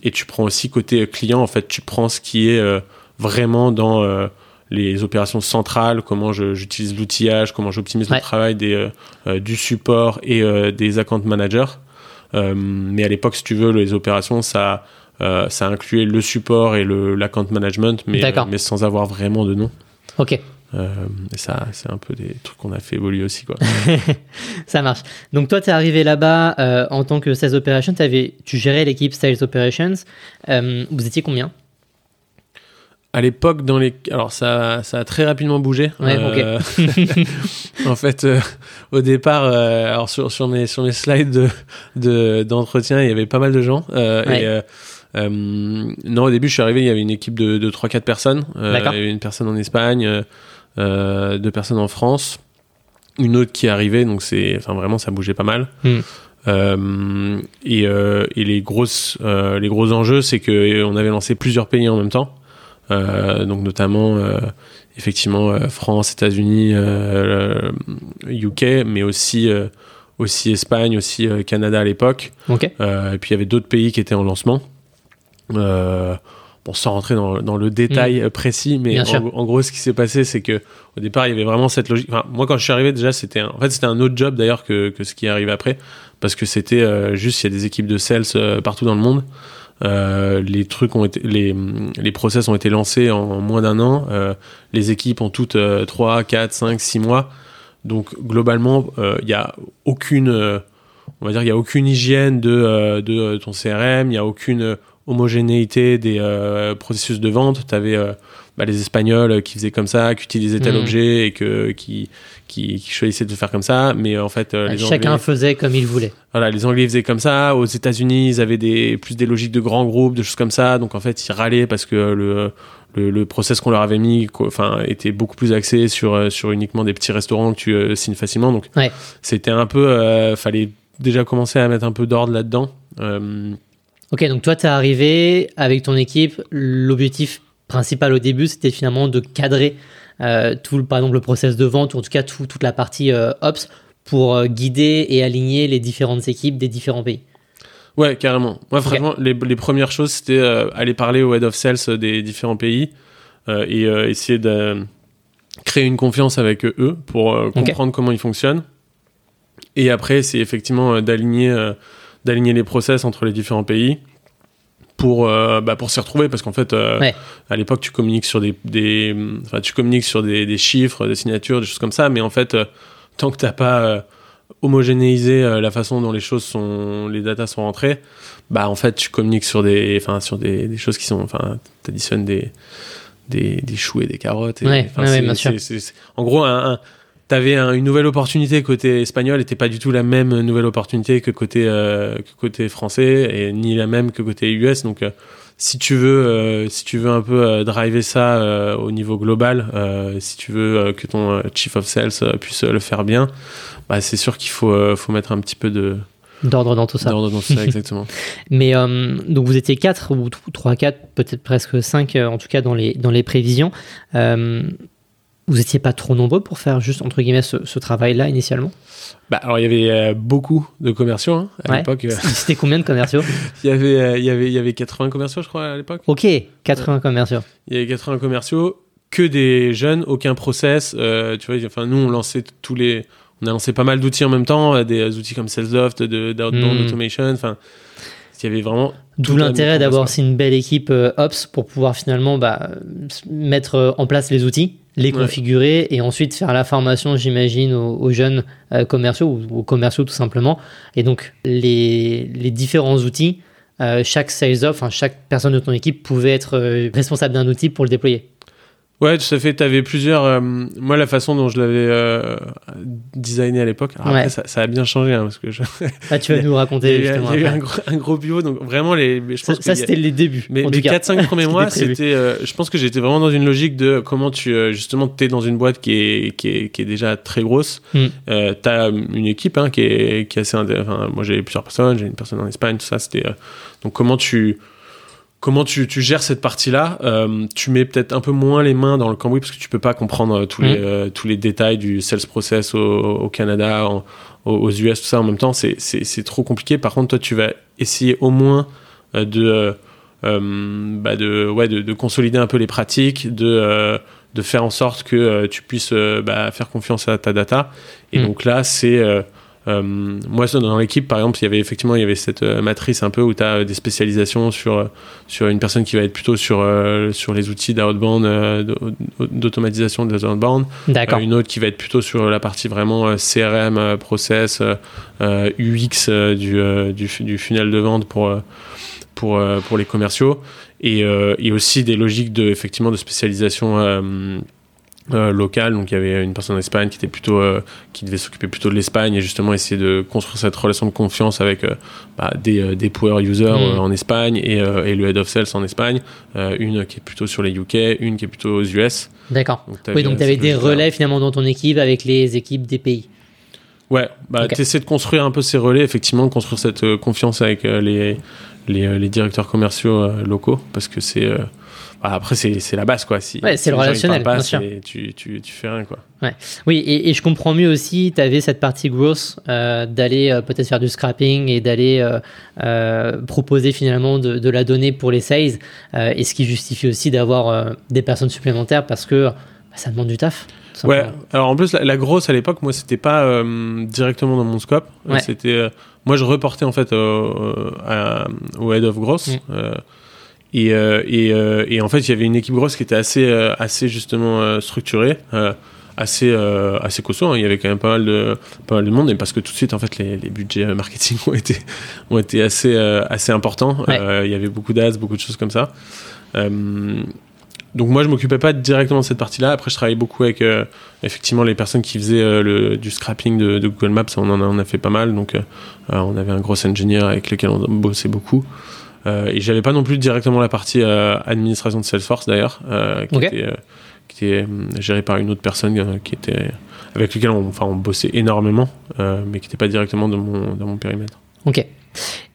et tu prends aussi côté client, en fait, tu prends ce qui est vraiment dans les opérations centrales, comment j'utilise l'outillage, comment j'optimise Ouais. le travail des, euh, euh, du support et euh, des account managers. Euh, mais à l'époque, si tu veux, les opérations, ça, euh, ça incluait le support et l'account management, mais, euh, mais sans avoir vraiment de nom. Ok, Euh, et ça, c'est un peu des trucs qu'on a fait évoluer aussi. Quoi. ça marche. Donc toi, tu es arrivé là-bas euh, en tant que Sales Operations, t'avais- tu gérais l'équipe Sales Operations. Euh, vous étiez combien? À l'époque, dans les, alors ça, ça a très rapidement bougé. Ouais, Euh, en fait, euh, au départ, euh, alors sur, sur mes sur mes slides de de- d'entretien, il y avait pas mal de gens. euh, Ouais. Et euh, euh, non, au début, je suis arrivé, il y avait une équipe de, de 3-4 personnes. Euh. Il y avait une personne en Espagne, euh, deux personnes en France, une autre qui est arrivée. Donc c'est, enfin vraiment, ça bougeait pas mal. Hmm. Euh, et, euh, et les grosses euh, les gros enjeux, c'est que on avait lancé plusieurs pays en même temps. Donc notamment effectivement France, États-Unis, UK, mais aussi aussi Espagne, aussi Canada à l'époque. Et puis il y avait d'autres pays qui étaient en lancement. Bon, sans rentrer dans, dans le détail euh, précis, mais en, gros, ce qui s'est passé, c'est que au départ, il y avait vraiment cette logique. Enfin, moi, quand je suis arrivé, déjà, c'était un... en fait c'était un autre job d'ailleurs que, que ce qui est arrivé après, parce que c'était euh, juste il y a des équipes de sales euh, partout dans le monde. Euh, les trucs ont été, les, les process ont été lancés en moins d'un an. Les équipes ont toutes euh, 3, 4, 5, 6 mois. Donc globalement, il y a aucune, on va dire, il y a aucune hygiène de, de ton CRM. Il y a aucune homogénéité des euh, processus de vente. Tu avais bah, les Espagnols qui faisaient comme ça, qui utilisaient tel Mhm. objet et que, qui, qui, qui choisissaient de faire comme ça. Mais en fait, euh, les Chacun Anglais, faisait comme il voulait. voilà, les Anglais faisaient comme ça. Aux États-Unis, ils avaient des, plus des logiques de grands groupes, de choses comme ça. Donc en fait, ils râlaient parce que le, le, le process qu'on leur avait mis, enfin, était beaucoup plus axé sur, euh, sur uniquement des petits restaurants que tu euh, signes facilement. Donc Ouais. c'était un peu, euh, fallait déjà commencer à mettre un peu d'ordre là-dedans. Ok, donc toi, tu es arrivé avec ton équipe. L'objectif principal au début, c'était finalement de cadrer euh, tout, par exemple, le process de vente, ou en tout cas tout- toute la partie euh, Ops, pour euh, guider et aligner les différentes équipes des différents pays. Ouais, carrément. Moi, franchement, les, les premières choses, c'était aller parler au head of sales des différents pays et essayer de créer une confiance avec eux pour comprendre comment ils fonctionnent. Et après, c'est effectivement d'aligner d'aligner les process entre les différents pays pour euh, bah, pour s'y retrouver parce qu'en fait euh, Ouais. à l'époque tu communiques sur des, des enfin tu communiques sur des, des chiffres des signatures des choses comme ça mais en fait euh, tant que t'as pas euh, homogénéisé la façon dont les choses sont les datas sont rentrées bah en fait tu communiques sur des enfin sur des, des choses qui sont enfin t'additionnes des, des des choux et des carottes et, Ouais, enfin, ouais, ouais, c'est- bien sûr. en gros un, un- T'avais un- une nouvelle opportunité côté espagnol et t'es pas du tout la même nouvelle opportunité que côté euh, que côté français et ni la même que côté US donc euh, si tu veux euh, si tu veux un peu driver ça au niveau global si tu veux que ton chief of sales puisse le faire bien bah c'est sûr qu'il faut faut mettre un petit peu de D'ordre dans tout ça. d'ordre dans tout ça exactement Mais euh, donc vous étiez 4 ou 3, 4, peut-être presque 5 en tout cas dans les, dans les prévisions. Euh, vous n'étiez pas trop nombreux pour faire juste entre guillemets ce, ce travail-là initialement? Bah alors il y avait euh, beaucoup de commerciaux hein, à Ouais. l'époque euh, C'était combien de commerciaux? Il y avait euh, il y avait il y avait 80 commerciaux je crois à l'époque Ok, 80 commerciaux. Il y avait 80 commerciaux, que des jeunes, aucun process. euh, tu vois, enfin, nous, on lançait tous les. On a lancé pas mal d'outils en même temps, euh, des outils comme Salesloft, d'Outbound Mm. Automation. Enfin, il y avait vraiment. D'où l'intérêt d'avoir aussi une belle équipe euh, Ops pour pouvoir finalement bah, mettre euh, en place les outils, les Ouais. configurer et ensuite faire la formation, j'imagine, aux, aux jeunes euh, commerciaux ou aux commerciaux tout simplement. Et donc les, les différents outils, euh, chaque sales off, chaque personne de ton équipe pouvait être euh, responsable d'un outil pour le déployer. Ouais, tout à fait. Tu avais plusieurs. euh, moi, la façon dont je l'avais euh, designé à l'époque. alors Ouais. Après, ça, ça a bien changé hein, parce que je, Ah, tu vas nous il y a raconter justement. il y a eu un, gros, un gros bio. Donc vraiment, les, je Ça, pense ça, qu'il y a- c'était les débuts. Mais cas. 4-5 premiers mois, c'était. euh, je pense que j'étais vraiment dans une logique de comment tu. justement, tu es dans une boîte qui est, qui est, qui est déjà très grosse. Mm. Tu as une équipe hein, qui, est, qui est assez. Enfin, moi, j'avais plusieurs personnes, j'ai une personne en Espagne, tout ça. C'était. donc, comment tu. Comment tu, tu, gères cette partie-là Tu mets peut-être un peu moins les mains dans le cambouis parce que tu peux pas comprendre tous, les, mmh. tous les détails du sales process au, au Canada, aux, US, tout ça en même temps. C'est trop compliqué. Par contre, toi, tu vas essayer au moins de, bah de, ouais, de, de, consolider un peu les pratiques, de de faire en sorte que euh, tu puisses euh, bah, faire confiance à ta data. Et mm. donc là, c'est euh, moi dans l'équipe par exemple il y avait effectivement il y avait cette matrice un peu où tu as des spécialisations sur sur une personne qui va être plutôt sur sur les outils d'outbound d'automatisation des outbound. Une autre qui va être plutôt sur la partie vraiment CRM process UX du, du, du funnel de vente pour pour pour les commerciaux. Et, euh, et, aussi des logiques de effectivement de spécialisation euh, euh, locale. Donc il y avait une personne en Espagne qui était plutôt qui devait s'occuper plutôt de l'Espagne et justement essayer de construire cette relation de confiance avec bah, des, des power users mm. en Espagne et, et, le head of sales en Espagne. une qui est plutôt sur les UK, une qui est plutôt aux US. D'accord. Oui, donc tu avais des relais finalement dans ton équipe avec les équipes des pays. Ouais, bah, tu essaies de construire un peu ces relais, effectivement, construire cette confiance avec les, euh, les, directeurs commerciaux euh, locaux parce que c'est euh, bah, après c'est la base quoi si, ouais, c'est le relationnel pas, Tu, tu, tu, fais rien quoi ouais. oui et, et, je comprends mieux aussi tu avais cette partie grosse d'aller peut-être faire du scrapping et d'aller proposer finalement de, de, la donnée pour les sales et ce qui justifie aussi d'avoir des personnes supplémentaires parce que bah, ça demande du taf Ouais, alors en plus, la, grosse à l'époque, moi, c'était pas directement dans mon scope. C'était moi, je reportais en fait au head of gross. Mm. Euh, et, euh, et, euh, et, en fait, il y avait une équipe grosse qui était assez, assez justement structurée, assez, assez costaud. Hein. Il y avait quand même pas mal de, pas mal de monde, et parce que tout de suite, en fait, les, les budgets marketing ont été, ont été assez, assez importants. il y avait beaucoup d'ads, beaucoup de choses comme ça donc moi je m'occupais pas directement de cette partie-là. Après je travaillais beaucoup avec euh, effectivement les personnes qui faisaient euh, le, du scrapping de, Google Maps. On en a, on a fait pas mal. Donc euh, on avait un gros engineer avec lequel on bossait beaucoup. Et j'avais pas non plus directement la partie administration de Salesforce d'ailleurs, qui, était, qui était gérée par une autre personne qui était avec lequel on, enfin on bossait énormément, mais qui n'était pas directement dans mon, dans mon périmètre. Ok.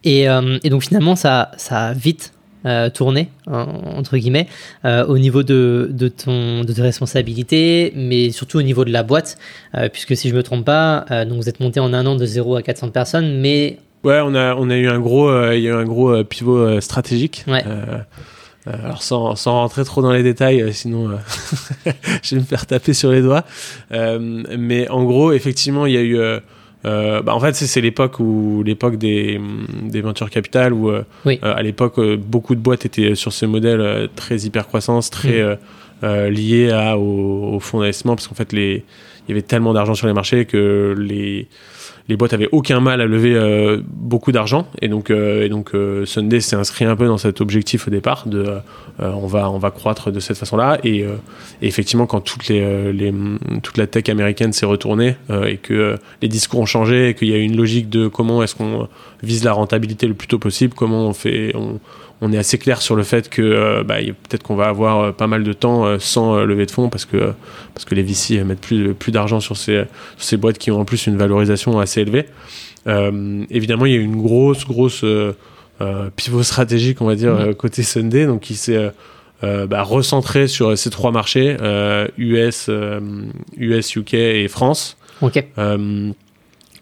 Et, et, donc finalement ça ça a vite euh, tourner entre guillemets euh, au niveau de, de, ton de tes responsabilités mais surtout au niveau de la boîte euh, puisque si je me trompe pas donc vous êtes monté en un an de 0 à 400 personnes mais ouais on a on a eu un gros il y a eu un gros pivot stratégique ouais. alors sans, sans rentrer trop dans les détails, sinon je vais me faire taper sur les doigts. mais en gros, effectivement, il y a eu euh, bah en fait, c'est l'époque où l'époque des, des ventures capital où euh, euh, à l'époque beaucoup de boîtes étaient sur ce modèle très hyper croissance, très mm. lié à, au, au fonds d'investissement parce qu'en fait les il y avait tellement d'argent sur les marchés que les les boîtes avaient aucun mal à lever euh, beaucoup d'argent. Et donc euh, euh, Sunday s'est inscrit un peu dans cet objectif au départ on va croître de cette façon-là. Et, effectivement quand toute la tech américaine s'est retournée et que les discours ont changé et qu'il y a une logique de comment est-ce qu'on vise la rentabilité le plus tôt possible comment on fait on est assez clair sur le fait que euh, bah, peut-être qu'on va avoir euh, pas mal de temps euh, sans lever de fonds parce que, parce que les VC mettent plus, plus d'argent sur ces, ces boîtes qui ont en plus une valorisation assez élevée. évidemment, il y a eu une grosse, grosse pivot stratégique, on va dire, mmh. côté Sunday, donc qui s'est bah, recentré sur ces trois marchés, US, US, UK et France.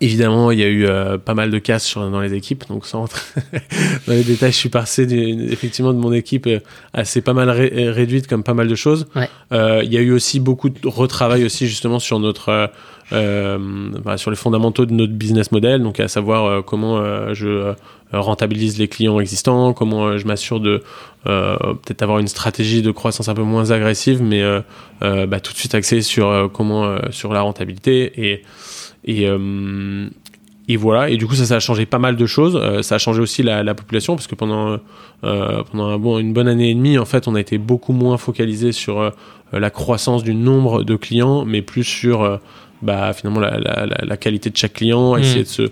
Évidemment, il y a eu euh, pas mal de casses dans les équipes, donc sans rentrer dans les détails, je suis passé effectivement de mon équipe euh, assez pas mal euh, réduite comme pas mal de choses. Euh, il y a eu aussi beaucoup de retravail aussi justement sur notre bah, sur les fondamentaux de notre business model, donc à savoir comment je rentabilise les clients existants, comment je m'assure de peut-être avoir une stratégie de croissance un peu moins agressive, mais bah, tout de suite axée sur comment sur la rentabilité et et, euh, et voilà, et du coup ça, ça a changé pas mal de choses. Euh, ça a changé aussi la, la population parce que pendant, euh, pendant un bon, une bonne année et demie, en fait, on a été beaucoup moins focalisé sur la croissance du nombre de clients, mais plus sur bah, finalement la, la, la, qualité de chaque client, mmh. essayer de se,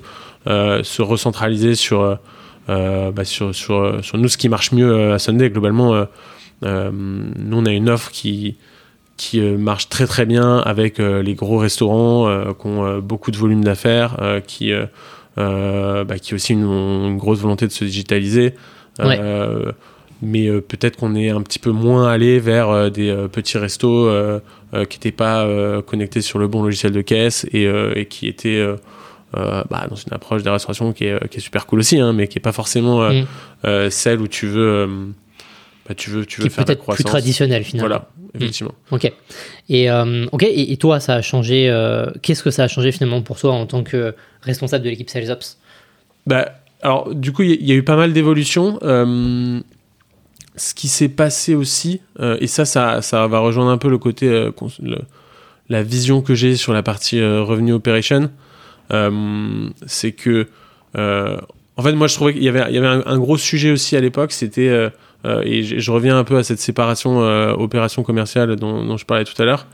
se recentraliser sur, bah, sur, sur, sur, nous ce qui marche mieux à Sunday. Globalement, nous on a une offre qui qui euh, marche très très bien avec euh, les gros restaurants euh, qui ont beaucoup de volume d'affaires, qui, bah, qui ont aussi une, grosse volonté de se digitaliser. mais peut-être qu'on est un petit peu moins allé vers des petits restos qui n'étaient pas connectés sur le bon logiciel de caisse et, et qui étaient bah, dans une approche de restauration qui est, qui est super cool aussi, hein, mais qui n'est pas forcément mm. celle où tu veux bah, tu veux, tu veux faire peut-être plus traditionnel finalement. Voilà, effectivement. Hmm. Ok. Et euh, ok. Et, toi, ça a changé. Euh, qu'est-ce que ça a changé finalement pour toi en tant que responsable de l'équipe Sales Ops? Bah, alors du coup, il y, a eu pas mal d'évolutions. Euh, ce qui s'est passé aussi, et ça, ça, ça va rejoindre un peu le côté, la vision que j'ai sur la partie revenu operation, c'est que en fait, moi, je trouvais qu'il y avait, il y avait un, gros sujet aussi à l'époque, c'était et je, reviens un peu à cette séparation euh, opération commerciale dont, je parlais tout à l'heure.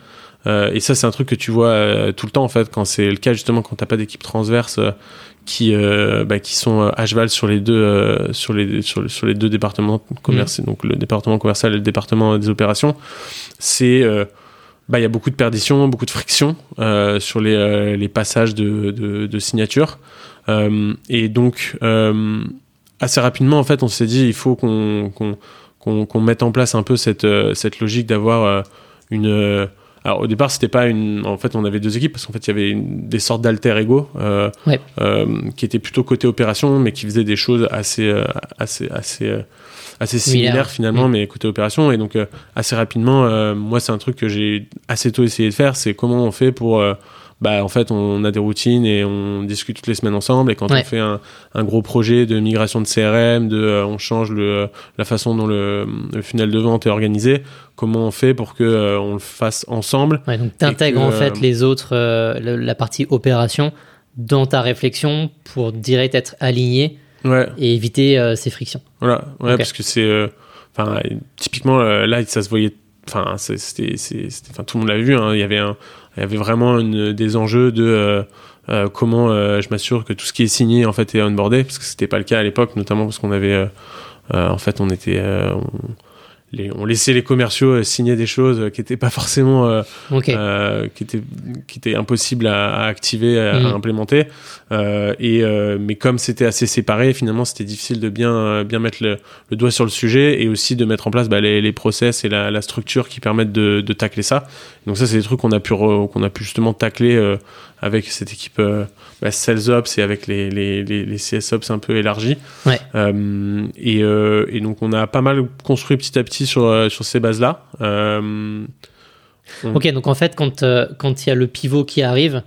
Euh, et ça, c'est un truc que tu vois tout le temps en fait, quand c'est le cas justement quand t'as pas d'équipe transverse qui bah, qui sont à cheval sur les deux sur les sur, sur, les deux départements commerciaux, mmh. donc le département commercial et le département des opérations. C'est bah, il y a beaucoup de perditions, beaucoup de frictions sur les, les passages de, de, de signature. et donc, assez rapidement, en fait, on s'est dit il faut qu'on mette en place un peu cette, euh, cette logique d'avoir euh, une. Euh, alors au départ, c'était pas une. En fait, on avait deux équipes parce qu'en fait, il y avait des sortes d'alter ego qui étaient plutôt côté opération, mais qui faisaient des choses assez assez assez assez similaires finalement, mm. mais côté opération. Et donc assez rapidement, moi, c'est un truc que j'ai assez tôt essayé de faire, c'est comment on fait pour bah en fait on a des routines et on discute toutes les semaines ensemble. Et quand on fait un, un, gros projet de migration de CRM de euh, on change le, la façon dont le, le, funnel de vente est organisé comment on fait pour que euh, on le fasse ensemble ouais, donc t'intègres en fait les autres euh, la partie opération dans ta réflexion pour direct être aligné et éviter ces frictions. Voilà. Parce que c'est enfin typiquement là ça se voyait enfin c'était enfin tout le monde l'a vu hein, il y avait un il y avait vraiment des enjeux de euh, euh, comment euh, je m'assure que tout ce qui est signé en fait est onboardé parce que c'était pas le cas à l'époque notamment parce qu'on avait en fait on était on laissait les commerciaux signer des choses qui n'étaient pas forcément qui étaient qui étaient impossibles à, activer à, mm. implémenter et mais comme c'était assez séparé finalement c'était difficile de bien bien mettre le, doigt sur le sujet et aussi de mettre en place bah, les, les, process et la, structure qui permettent de, de tacler ça donc ça c'est des trucs qu'on a pu qu'on a pu justement tacler avec cette équipe bah, Sales Ops et avec les, les, les, CS Ops un peu élargis. Euh, et, euh, et, donc on a pas mal construit petit à petit sur, euh, sur ces bases-là. Ok, donc en fait quand quand il y a le pivot qui arrive,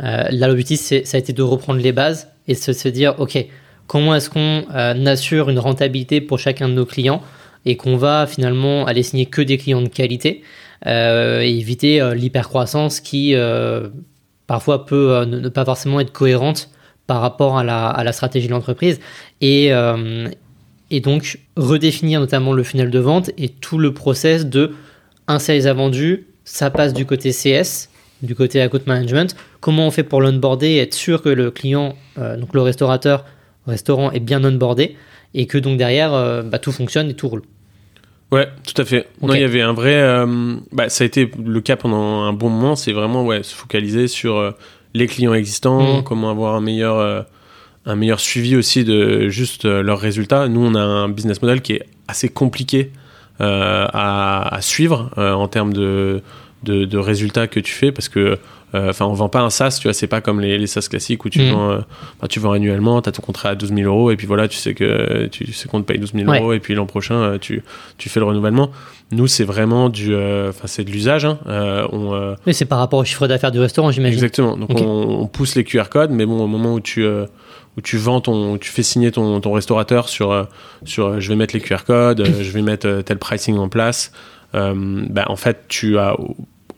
là l'objectif ça a été de reprendre les bases et de se dire ok comment est-ce qu'on assure une rentabilité pour chacun de nos clients et qu'on va finalement aller signer que des clients de qualité et éviter l'hypercroissance qui parfois peut euh, ne, pas forcément être cohérente par rapport à la, stratégie de l'entreprise. Et, euh, et donc redéfinir notamment le funnel de vente et tout le process de un sales a vendu, ça passe du côté CS, du côté account management. Comment on fait pour l'onboarder et être sûr que le client, euh, donc le restaurateur, restaurant est bien onboardé et que donc derrière bah, tout fonctionne et tout roule. Ouais, tout à fait. il y avait un vrai. Euh, bah, ça a été le cas pendant un bon moment. C'est vraiment ouais, se focaliser sur euh, les clients existants, mm. comment avoir un meilleur, euh, un meilleur suivi aussi de juste leurs résultats. Nous, on a un business model qui est assez compliqué à, à, suivre en termes de, de, de, résultats que tu fais parce que euh, enfin, on vend pas un SaaS, tu vois, c'est pas comme les, les SaaS classiques où tu mm. vends, euh, tu vends annuellement, tu as ton contrat à 12 000 euros et puis voilà, tu sais que tu sais qu'on te paye 12 000 euros et puis l'an prochain, euh, tu, tu fais le renouvellement. Nous, c'est vraiment du, enfin, c'est de l'usage. Hein. on, oui, c'est par rapport au chiffre d'affaires du restaurant, j'imagine. Exactement. Donc, on, pousse les QR codes, mais bon, au moment où tu où tu vends ton, tu fais signer ton, ton restaurateur sur, sur je vais mettre les QR codes, je vais mettre tel pricing en place. Bah, en fait, tu as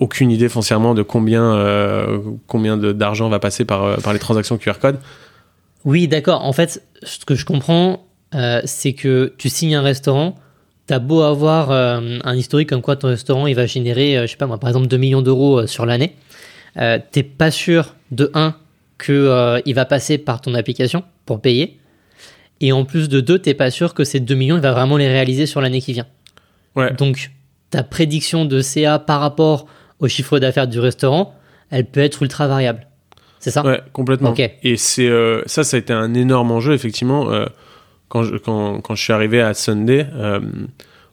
aucune idée foncièrement de combien, euh, combien d'argent va passer par, euh, par les transactions QR code. Oui, d'accord. En fait, ce que je comprends, euh, c'est que tu signes un restaurant, tu as beau avoir un historique comme quoi ton restaurant il va générer, je sais pas moi, par exemple 2 millions d'euros sur l'année. t'es pas sûr de 1 qu'il il va passer par ton application pour payer. Et en plus de 2, t'es pas sûr que ces 2 millions, il va vraiment les réaliser sur l'année qui vient. Ouais. Donc, ta prédiction de CA par rapport au chiffre d'affaires du restaurant, elle peut être ultra variable. C'est ça? Ouais, complètement. Et c'est euh, ça, ça a été un énorme enjeu, effectivement. Euh, quand je, quand, quand je suis arrivé à Sunday,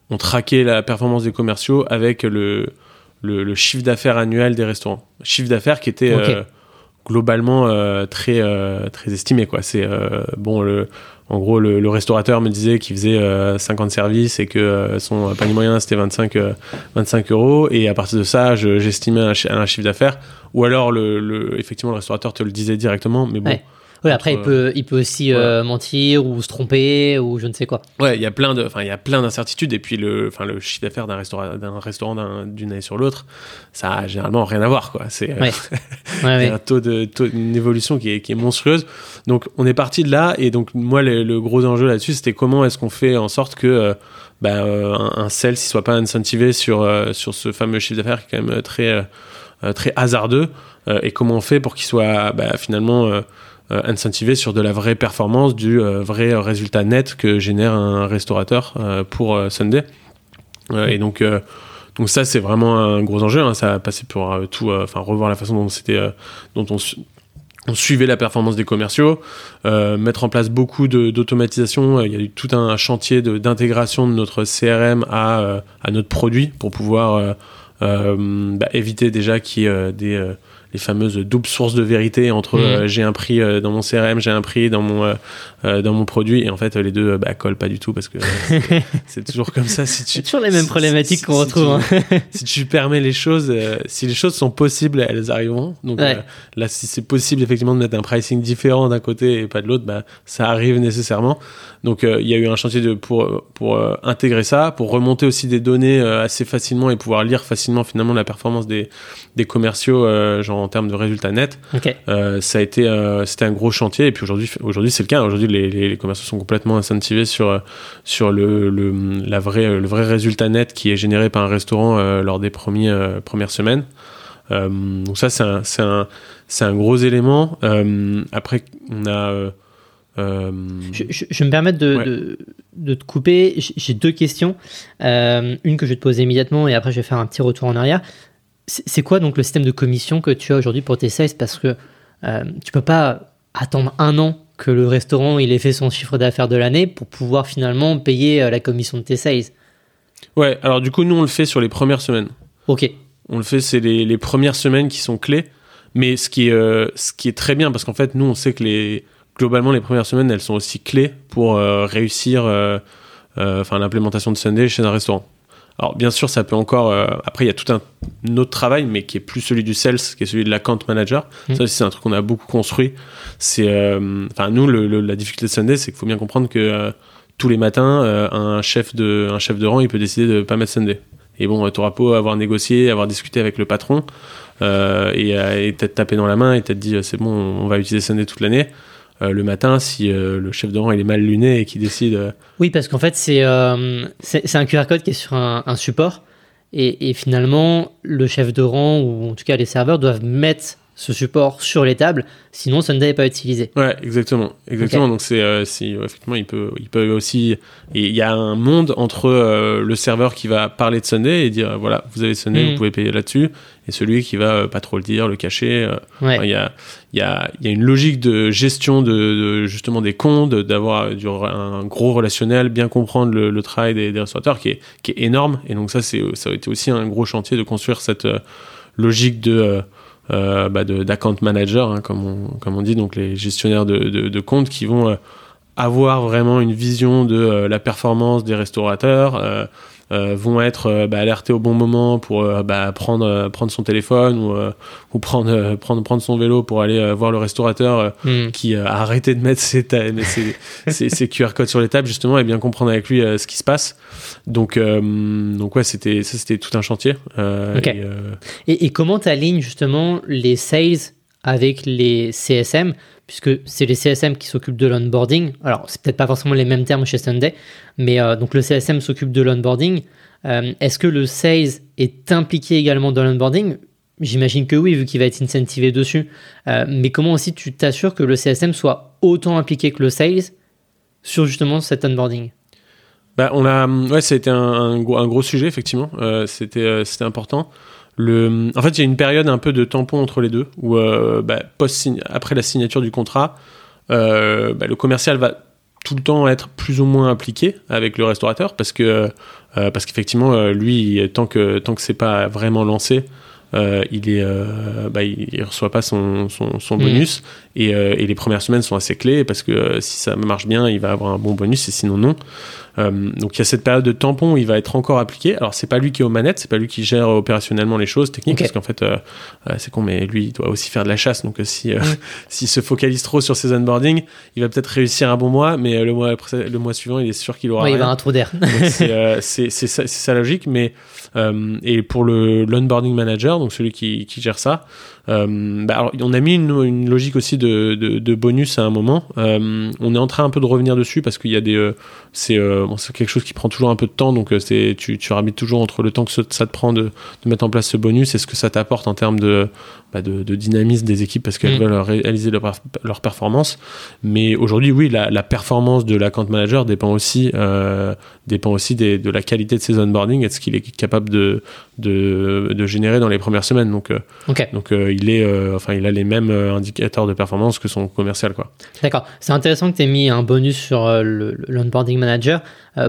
on traquait la performance des commerciaux avec le, le, chiffre d'affaires annuel des restaurants. Chiffre d'affaires qui était globalement très très estimé quoi. C'est bon le en gros, le, restaurateur me disait qu'il faisait 50 euh, services et que euh, son panier moyen c'était 25, 25 euh, euros. Et à partir de ça, j'estimais un, un, chiffre d'affaires. Ou alors, le, effectivement, le restaurateur te le disait directement. Mais bon. Oui, après, il peut, il peut aussi euh, mentir ou se tromper ou je ne sais quoi. Ouais, il y a plein de, enfin, il y a plein d'incertitudes. Et puis, le, enfin, le chiffre d'affaires d'un restaurant, d'un restaurant d'une année sur l'autre, ça a généralement rien à voir, quoi. C'est euh, un taux de, taux, une évolution qui est, qui est monstrueuse. Donc, on est parti de là. Et donc, moi, le, gros enjeu là-dessus, c'était comment est-ce qu'on fait en sorte que, euh, bah, un, un sales, ne soit pas incentivé sur, sur ce fameux chiffre d'affaires qui est quand même très, très hasardeux. et comment on fait pour qu'il soit, bah, finalement, euh, incentivé sur de la vraie performance, du euh, vrai résultat net que génère un restaurateur euh, pour Sunday. et donc, donc ça, c'est vraiment un gros enjeu. Hein. Ça a passé pour tout, enfin revoir la façon dont c'était, dont on, on suivait la performance des commerciaux, mettre en place beaucoup d'automatisation. Il y a eu tout un chantier d'intégration de, notre CRM à, à notre produit pour pouvoir bah, éviter déjà qu'il y ait des les fameuses doubles sources de vérité entre mm. euh, j'ai un prix euh, dans mon CRM, j'ai un prix dans mon euh, dans mon produit et en fait les deux bah, collent pas du tout parce que c'est toujours comme ça. Si c'est toujours les mêmes problématiques qu'on retrouve. Si, hein. si tu permets les choses, si les choses sont possibles, elles arriveront. Donc là, si c'est possible effectivement de mettre un pricing différent d'un côté et pas de l'autre, bah, ça arrive nécessairement. Donc il y a eu un chantier de, pour pour intégrer ça, pour remonter aussi des données assez facilement et pouvoir lire facilement finalement la performance des des commerciaux genre en termes de résultats nets. Euh, ça a été, euh, c'était un gros chantier. Et puis aujourd'hui, aujourd'hui c'est le cas. Aujourd'hui, les, les, commerçants sont complètement incentivés sur sur le, le, la vraie, le vrai résultat net qui est généré par un restaurant euh, lors des premiers, premières semaines. donc ça, c'est un, c'est un, c'est un gros élément. après, on a je, je, me permets de, de, de, te couper. J'ai deux questions. une que je vais te poser immédiatement et après je vais faire un petit retour en arrière. C'est quoi donc le système de commission que tu as aujourd'hui pour tes sales? Parce que euh, tu peux pas attendre un an que le restaurant il ait fait son chiffre d'affaires de l'année pour pouvoir finalement payer euh, la commission de tes sales. Ouais, alors du coup, nous on le fait sur les premières semaines. Ok. On le fait, c'est les, les, premières semaines qui sont clés. Mais ce qui est, euh, ce qui est très bien, parce qu'en fait, nous on sait que les, globalement, les premières semaines elles sont aussi clés pour euh, réussir enfin l'implémentation de Sunday chez un restaurant. Alors bien sûr, ça peut encore. Euh, après, il y a tout un, autre travail, mais qui est plus celui du sales, qui est celui de l'account manager. Mmh. Ça, c'est un truc qu'on a beaucoup construit. C'est, euh, enfin, nous, le, la difficulté de Sunday, c'est qu'il faut bien comprendre que euh, tous les matins, un chef de, un chef de rang, il peut décider de pas mettre Sunday. Et bon, tu auras beau avoir négocié, avoir discuté avec le patron, et, et peut-être taper dans la main et peut-être dit c'est bon, on va utiliser Sunday toute l'année. Euh, le matin si euh, le chef de rang il est mal luné et qui décide. Euh, oui, parce qu'en fait, c'est un QR code qui est sur un, support. Et, et, finalement, le chef de rang, ou en tout cas les serveurs, doivent mettre ce support sur les tables, sinon Sunday n'est pas utilisé. Ouais, exactement, exactement. Donc c'est, euh, effectivement, il peut, il peut aussi, il y a un monde entre euh, le serveur qui va parler de Sunday et dire voilà, vous avez Sunday, vous mm. pouvez payer là-dessus, et celui qui va euh, pas trop le dire, le cacher. Il y a, il y a, il y a une logique de gestion de, justement des comptes, d'avoir un gros relationnel, bien comprendre le, travail des, des, restaurateurs qui est, qui est énorme. Et donc ça, c'est, ça a été aussi un gros chantier de construire cette logique de euh, bah d'account manager, hein, comme, on, comme on dit, donc les gestionnaires de, de, de comptes qui vont euh, avoir vraiment une vision de euh, la performance des restaurateurs, euh, vont être euh, bah, alertés au bon moment pour euh, bah, prendre prendre son téléphone ou, ou prendre prendre prendre son vélo pour aller voir le restaurateur hmm. qui a arrêté de mettre ses, ses, ses, QR codes sur les tables justement et bien comprendre avec lui ce qui se passe. Donc donc ouais c'était ça c'était tout un chantier. Et, et, et, comment tu alignes justement les sales avec les CSM puisque c'est les CSM qui s'occupent de l'onboarding. Alors, c'est peut-être pas forcément les mêmes termes chez Sunday, mais euh, donc le CSM s'occupe de l'onboarding. Euh, est-ce que le sales est impliqué également dans l'onboarding? J'imagine que oui, vu qu'il va être incentivé dessus. Euh, mais comment aussi tu t'assures que le CSM soit autant impliqué que le sales sur justement cet onboarding? Bah, on a, ouais, été un, un gros, sujet effectivement. c'était, c'était important. Le, en fait, il y a une période un peu de tampon entre les deux, où bah, post après la signature du contrat, bah, le commercial va tout le temps être plus ou moins impliqué avec le restaurateur parce que parce qu'effectivement lui tant que tant que c'est pas vraiment lancé euh, il est, euh, bah, il, reçoit pas son, son, son bonus et, euh, et, les premières semaines sont assez clés parce que si ça marche bien, il va avoir un bon bonus et sinon non. Euh, donc il y a cette période de tampon où il va être encore appliqué. Alors c'est pas lui qui est aux manettes, c'est pas lui qui gère opérationnellement les choses techniques parce qu'en fait euh, euh, c'est con, mais lui il doit aussi faire de la chasse. Donc si s'il se focalise trop sur ses onboarding, il va peut-être réussir un bon mois, mais le mois le mois suivant il est sûr qu'il aura. Ouais, il va un trou d'air. c'est c'est ça, ça logique, mais et pour le l'onboarding manager, donc celui qui, qui gère ça. Euh, bah alors, on a mis une, une logique aussi de, de, de, bonus à un moment. Euh, on est en train un peu de revenir dessus parce qu'il y a des, euh, c'est bon, quelque chose qui prend toujours un peu de temps, donc c'est tu, tu rabites toujours entre le temps que ça te prend de, de mettre en place ce bonus et ce que ça t'apporte en termes de, bah de, de, dynamisme des équipes parce qu'elles mmh. veulent réaliser leur, leur performance. Mais aujourd'hui, oui, la, la, performance de l'account manager dépend aussi, euh, dépend aussi des, de la qualité de ses onboarding et de ce qu'il est capable de, de, de, générer dans les premières semaines. Donc, okay. donc il est, euh, enfin, il a les mêmes euh, indicateurs de performance que son commercial, quoi. D'accord. C'est intéressant que tu aies mis un bonus sur euh, l'onboarding manager.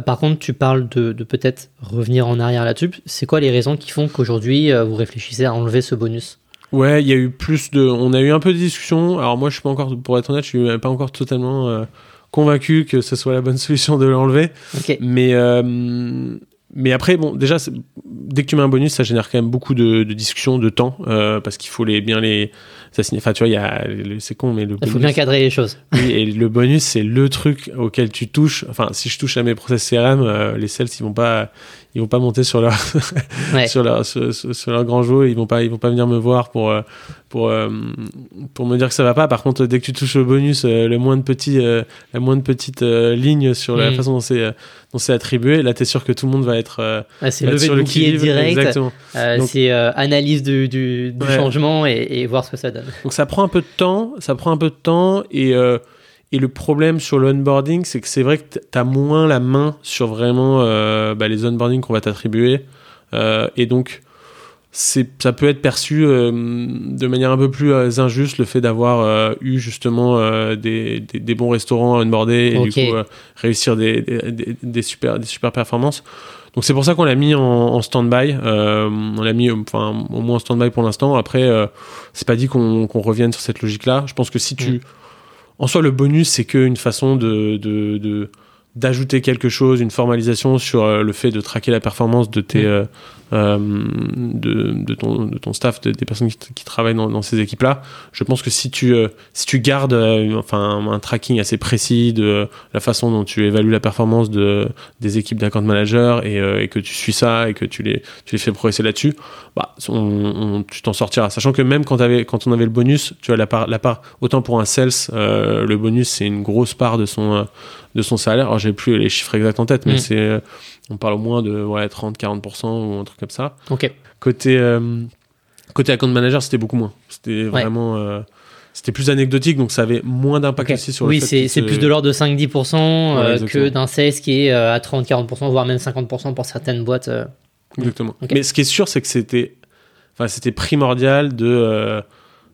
par contre, tu parles de, peut-être revenir en arrière là-dessus. C'est quoi les raisons qui font qu'aujourd'hui vous réfléchissez à enlever ce bonus? Ouais, il y a eu plus de, on a eu un peu de discussions. Alors moi, je suis pas encore, pour être honnête, je suis pas encore totalement convaincu que ce soit la bonne solution de l'enlever. Mais mais après, bon, déjà, dès que tu mets un bonus, ça génère quand même beaucoup de, de discussions, de temps, euh, parce qu'il faut les, bien les. Enfin, tu vois, il y a. C'est con, mais le. Il faut bien cadrer les choses. Oui, et le bonus, c'est le truc auquel tu touches. Enfin, si je touche à mes process CRM, euh, les sales, ils vont pas ils vont pas monter sur leur sur leur sur, sur, leur grand jeu. Ils vont pas ils vont pas venir me voir pour euh, pour euh, pour me dire que ça va pas. Par contre dès que tu touches au bonus euh, le moins de petits la moins de petites lignes sur la mm. façon dont c'est dont c'est attribué là tu es sûr que tout le monde va être c'est levé sur le bouclier direct. C'est analyse du, du, du changement et, et, voir ce que ça donne. Donc ça prend un peu de temps ça prend un peu de temps et et le problème sur l'onboarding, c'est que c'est vrai que tu as moins la main sur vraiment euh, bah, les onboarding qu'on va t'attribuer. Euh, et donc, ça peut être perçu euh, de manière un peu plus euh, injuste le fait d'avoir euh, eu justement euh, des, des, des, bons restaurants à onboarder et okay. du coup réussir des, super, des super performances. Donc c'est pour ça qu'on l'a mis en, en stand-by. on l'a mis enfin, au moins en stand-by pour l'instant. Après, c'est pas dit qu'on qu'on revienne sur cette logique-là. Je pense que si tu... Mm en soi, le bonus, c'est qu'une façon de, de, de d'ajouter quelque chose, une formalisation sur euh, le fait de traquer la performance de tes, mm. euh, euh, de, de, ton, de ton staff, des personnes qui, qui travaillent dans, dans ces équipes-là. Je pense que si tu, euh, si tu gardes euh, enfin, un tracking assez précis de la façon dont tu évalues la performance de, des équipes d'account manager et, et, que tu suis ça et que tu les, tu les fais progresser là-dessus, bah, on, on, tu t'en sortiras. Sachant que même quand, avais, quand on avait le bonus, tu as la part, la part autant pour un sales, le bonus c'est une grosse part de son, de son salaire. Alors j'ai plus les chiffres exacts en tête, mais mm. c'est on parle au moins de ouais, 30-40% ou un truc comme ça. Ok. Côté, euh, côté account manager, c'était beaucoup moins. C'était vraiment. Euh, c'était plus anecdotique, donc ça avait moins d'impact aussi sur oui, le. Oui, c'est plus de l'ordre de 5-10% euh, que d'un sales qui est à 30-40%, voire même 50% pour certaines boîtes. Exactement. Mais ce qui est sûr, c'est que c'était enfin, c'était primordial de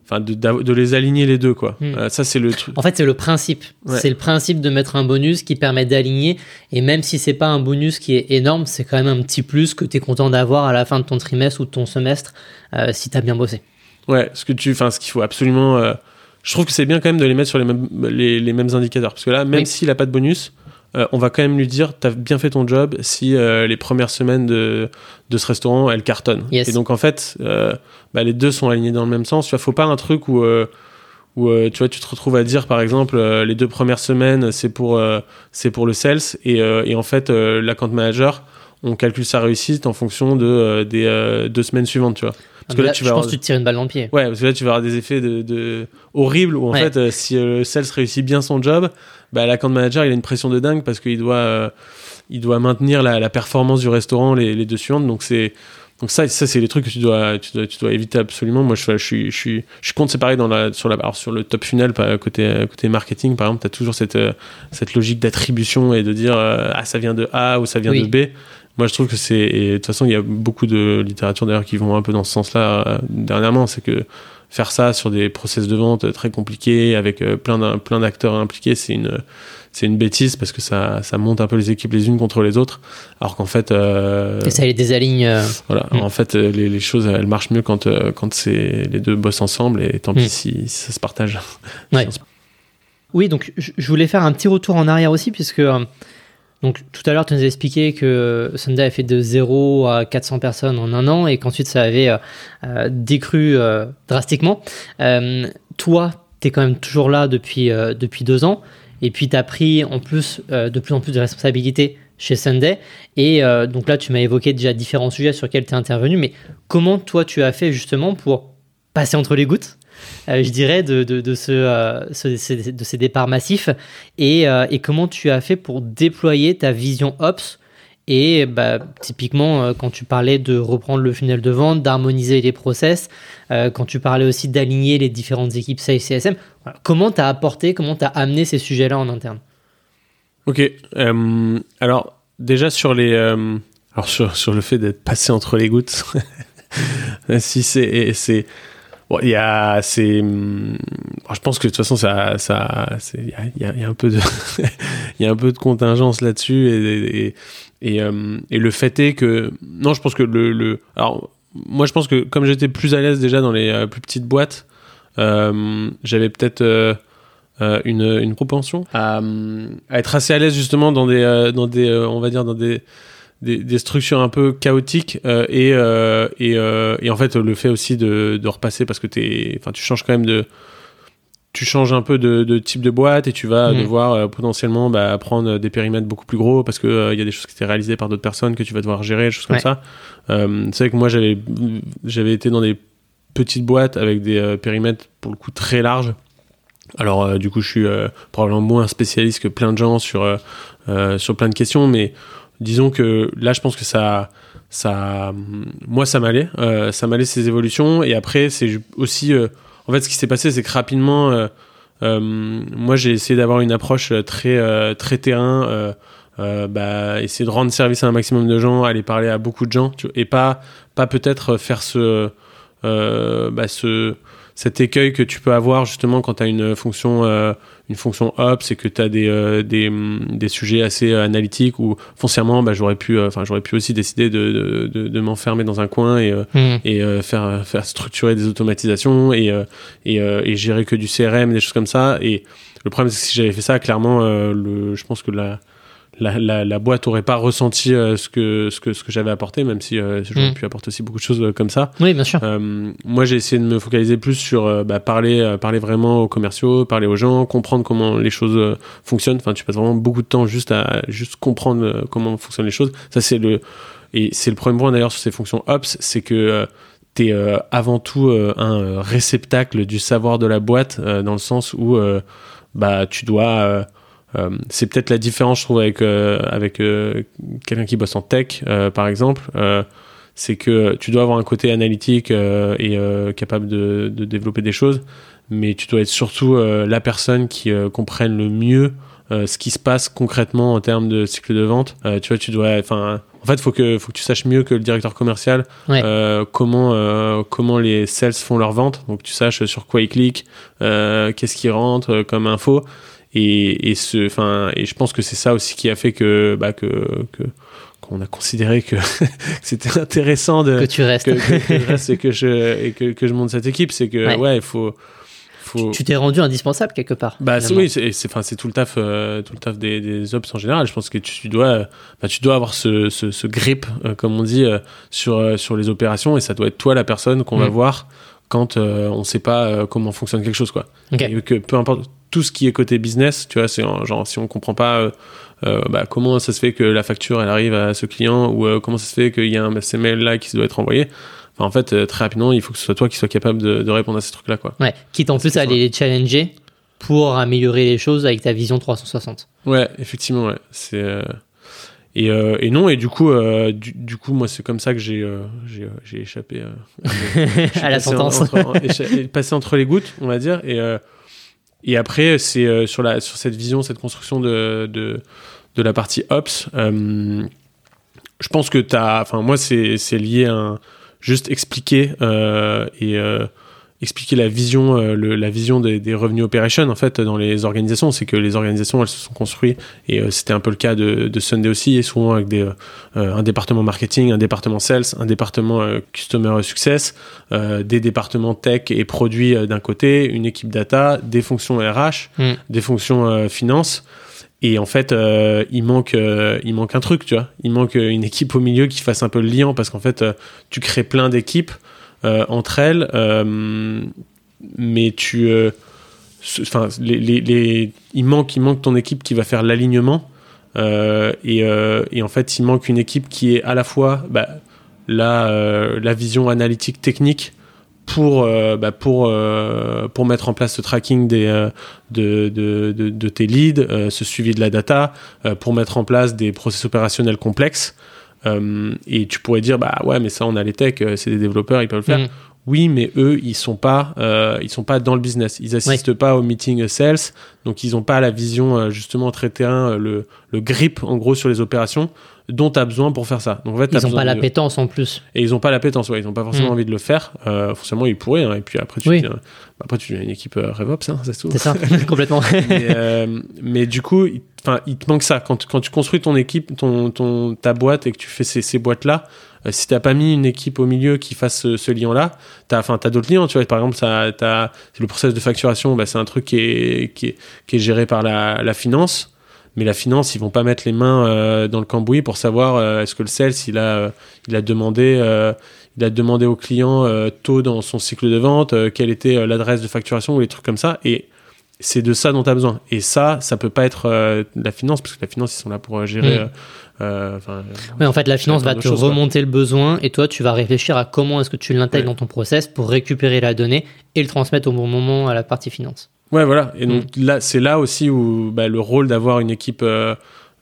enfin de, de, les aligner les deux quoi. Hmm. Euh, ça c'est le truc. En fait c'est le principe. C'est le principe de mettre un bonus qui permet d'aligner et même si c'est pas un bonus qui est énorme, c'est quand même un petit plus que tu es content d'avoir à la fin de ton trimestre ou de ton semestre euh, si tu as bien bossé. Ouais, ce que tu enfin ce qu'il faut absolument euh, je trouve que c'est bien quand même de les mettre sur les mêmes les, les mêmes indicateurs parce que là même s'il a pas de bonus, euh, on va quand même lui dire t'as bien fait ton job si euh, les premières semaines de, de ce restaurant elles cartonnent. Yes. Et donc en fait, euh, bah, les deux sont alignés dans le même sens. Tu vois, faut pas un truc où où tu vois tu te retrouves à dire par exemple les deux premières semaines c'est pour c'est pour le sales et, et en fait l'account manager on calcule sa réussite en fonction de des deux semaines suivantes tu vois parce que là, tu je pense que tu te tires une balle dans le pied. Ouais, parce que là, tu vas avoir des effets de, de... horribles où en fait, euh, si le sales réussit bien son job, bah, l'account manager, il a une pression de dingue parce qu'il doit, euh, il doit maintenir la, la, performance du restaurant les, les deux suivantes. Donc, c'est. Donc ça, ça c'est les trucs que tu dois, tu dois, tu dois éviter absolument. Moi, je, je, suis, je suis, je séparer dans la, sur la, alors sur le top funnel, côté, côté marketing, par exemple, tu as toujours cette, cette logique d'attribution et de dire, euh, ah, ça vient de A ou ça vient oui. de B. moi je trouve que c'est de toute façon il y a beaucoup de littérature d'ailleurs qui vont un peu dans ce sens-là euh, dernièrement c'est que faire ça sur des process de vente très compliqués avec euh, plein plein d'acteurs impliqués c'est une c'est une bêtise parce que ça, ça monte un peu les équipes les unes contre les autres alors qu'en fait euh, et ça les désaligne voilà Mm. en fait euh, les, les choses elles marchent mieux quand euh, quand c'est les deux bossent ensemble et tant pis Mm. si, si ça se partage Ouais. Oui, donc je voulais faire un petit retour en arrière aussi, puisque euh, donc, tout à l'heure, tu nous as expliqué que Sunday a fait de 0 à 400 personnes en un an et qu'ensuite ça avait euh, euh, décru euh, drastiquement. Toi, tu es quand même toujours là depuis, depuis deux ans et puis tu as pris en plus de plus en plus de responsabilités chez Sunday. Et donc là, tu m'as évoqué déjà différents sujets sur lesquels tu es intervenu, mais comment toi tu as fait justement pour passer entre les gouttes? Je dirais, de, de, ce, euh, de ces départs massifs et, euh, et comment tu as fait pour déployer ta vision Ops et bah, typiquement, euh, quand tu parlais de reprendre le funnel de vente, d'harmoniser les process, euh, quand tu parlais aussi d'aligner les différentes équipes Sales CSM, comment tu as apporté, comment tu as amené ces sujets-là en interne? Ok. euh, alors déjà sur les, euh, alors sur, sur le fait d'être passé entre les gouttes, si c'est, il y a, c'est, hum, je pense que de toute façon ça, ça, il y a, un peu de, il y a un peu de contingence là-dessus et, et, et, le fait est que, non, je pense que le, le, alors moi je pense que comme j'étais plus à l'aise déjà dans les euh, plus petites boîtes, euh, j'avais peut-être euh, euh, une, une propension à, à être assez à l'aise justement dans des, dans des on va dire dans des, des, des structures un peu chaotiques euh, et, euh, et, euh, et en fait le fait aussi de, de repasser parce que t'es, enfin tu changes quand même de tu changes un peu de, de type de boîte et tu vas Mhm. devoir potentiellement bah, prendre des périmètres beaucoup plus gros parce que il y a des choses qui étaient réalisées par d'autres personnes que tu vas devoir gérer, des choses comme ça. C'est vrai que moi j'avais j'avais été dans des petites boîtes avec des périmètres pour le coup très larges. Alors du coup je suis probablement moins spécialiste que plein de gens sur sur plein de questions, mais disons que là je pense que ça ça moi ça m'allait euh, ça m'allait ces évolutions. Et après c'est aussi euh, en fait ce qui s'est passé c'est que rapidement euh, moi j'ai essayé d'avoir une approche très très terrain bah, essayer de rendre service à un maximum de gens aller parler à beaucoup de gens tu vois, et pas pas peut-être faire ce bah, ce cet écueil que tu peux avoir justement quand tu as une fonction euh, une fonction ops c'est que tu as des, euh, des, hum, des sujets assez euh, analytiques où foncièrement bah, j'aurais pu enfin j'aurais pu aussi décider de, de, de, de m'enfermer dans un coin et, et euh, faire faire structurer des automatisations et et, et gérer que du CRM des choses comme ça. Et le problème c'est que si j'avais fait ça clairement le je pense que la la, la, la boîte aurait pas ressenti euh, ce que ce que ce que j'avais apporté même si euh, j'aurais Mm. pu apporter aussi beaucoup de choses euh, comme ça Oui, bien sûr. euh, moi, j'ai essayé de me focaliser plus sur bah, parler, parler vraiment aux commerciaux, parler aux gens, comprendre comment les choses fonctionnent. Enfin, tu passes vraiment beaucoup de temps juste à juste comprendre comment fonctionnent les choses. Ça, c'est le et c'est le premier point d'ailleurs sur ces fonctions ops, c'est que t'es euh, avant tout un réceptacle du savoir de la boîte dans le sens où bah tu dois c'est peut-être la différence, je trouve, avec, euh, avec euh, quelqu'un qui bosse en tech, euh, par exemple. Euh, c'est que tu dois avoir un côté analytique euh, et euh, capable de, de développer des choses, mais tu dois être surtout euh, la personne qui euh, comprenne le mieux euh, ce qui se passe concrètement en termes de cycle de vente. Euh, tu vois, tu dois, enfin, en fait, faut que faut que tu saches mieux que le directeur commercial Ouais. euh, comment euh, comment les sales font leur vente. Donc tu saches sur quoi ils cliquent, euh, qu'est-ce qui rentre euh, comme info. Et, et ce, enfin, et je pense que c'est ça aussi qui a fait que bah, que que qu'on a considéré que c'était intéressant de Que tu restes. que, que- que je reste et que je et que, que je monte cette équipe c'est que Ouais. ouais, il faut faut Tu t'es rendu indispensable quelque part. bah c'est- oui c'est c'est enfin c'est tout le taf euh, tout le taf des, des ops en général je pense que tu, tu dois euh, bah, tu dois avoir ce, ce, ce grip euh, comme on dit euh, sur sur les opérations et ça doit être toi la personne qu'on va Mm. voir quand on sait pas comment fonctionne quelque chose quoi et que peu importe tout ce qui est côté business, tu vois, c'est en- genre si on comprend pas euh, euh, bah, comment ça se fait que la facture elle arrive à ce client ou euh, comment ça se fait qu'il y a un SML là qui doit être envoyé. Enfin, en fait, très rapidement, il faut que ce soit toi qui sois capable de, de répondre à ces trucs-là, quoi. Ouais. Quitte en plus à aller les challenger pour améliorer les choses avec ta vision 360. Ouais, effectivement, ouais. C'est euh, et, euh, et non et du coup, euh, du, du coup, moi, c'est comme ça que j'ai euh, j'ai échappé à la sentence. entre, en- écha- passé entre les gouttes, on va dire. Et, et après, c'est euh, sur, sur cette vision, cette construction de, de, de la partie Ops. euh, je pense que t'as, enfin moi c'est lié à un, juste expliquer et expliquer la vision, euh, le, la vision des, des revenus operations en fait dans les organisations. C'est que les organisations elles se sont construites et euh, c'était un peu le cas de, de, Sunday aussi, et souvent avec des, euh, un département marketing, un département sales, un département customer success, des départements tech et produits d'un côté, une équipe data, des fonctions RH, mm. des fonctions finance. Et en fait, il manque, il manque un truc, tu vois. Il manque une équipe au milieu qui fasse un peu le lien parce qu'en fait, tu crées plein d'équipes entre elles, euh, mais tu, euh, enfin, il manque, il manque ton équipe qui va faire l'alignement. Et, en fait, il manque une équipe qui est à la fois bah, la, la vision analytique technique pour, bah, pour, pour mettre en place ce tracking des, de, de, de, de, tes leads, ce suivi de la data, pour mettre en place des process opérationnels complexes. Euh, et tu pourrais dire, bah ouais, mais ça, on a les techs, euh, c'est des développeurs, ils peuvent le faire. Mm. Oui, mais eux, ils sont pas, euh, ils sont pas dans le business. Ils assistent pas au meeting sales, donc ils ont pas la vision justement très terrain, le, le grip en gros sur les opérations dont tu as besoin pour faire ça. Donc, en fait, ils n'ont pas l'appétence en plus. Et ils n'ont pas l'appétence, ouais. Ils n'ont pas forcément mm. envie de le faire. Euh, forcément, ils pourraient. Hein. Et puis après, tu, deviens, bah, après, tu une équipe euh, RevOps, hein, c'est tout. C'est ça, complètement. mais, euh, mais, du coup, il, il te manque ça. Quand, quand tu construis ton équipe, ton, ton, ta boîte et que tu fais ces, ces boîtes-là, euh, si t'as pas mis une équipe au milieu qui fasse ce, ce lien-là, t'as, enfin, t'as d'autres liens, tu vois. Par exemple, ça, t'as, le process de facturation, bah, c'est un truc qui est, qui est, qui est géré par la, la finance mais la finance, ils vont pas mettre les mains euh, dans le cambouis pour savoir euh, est-ce que le sales, il a, euh, il a demandé, il a demandé au client tôt dans son cycle de vente quelle était l'adresse de facturation ou les trucs comme ça. Et c'est de ça dont tu as besoin. Et ça, ça peut pas être la finance, parce que la finance, ils sont là pour gérer. Mm. oui, en fait, la finance va te remonter le besoin et toi, tu vas réfléchir à comment est-ce que tu l'intègres dans ton process pour récupérer la donnée et le transmettre au bon moment à la partie finance. Ouais, voilà. Et donc mm. là, c'est là aussi où bah, le rôle d'avoir une équipe euh,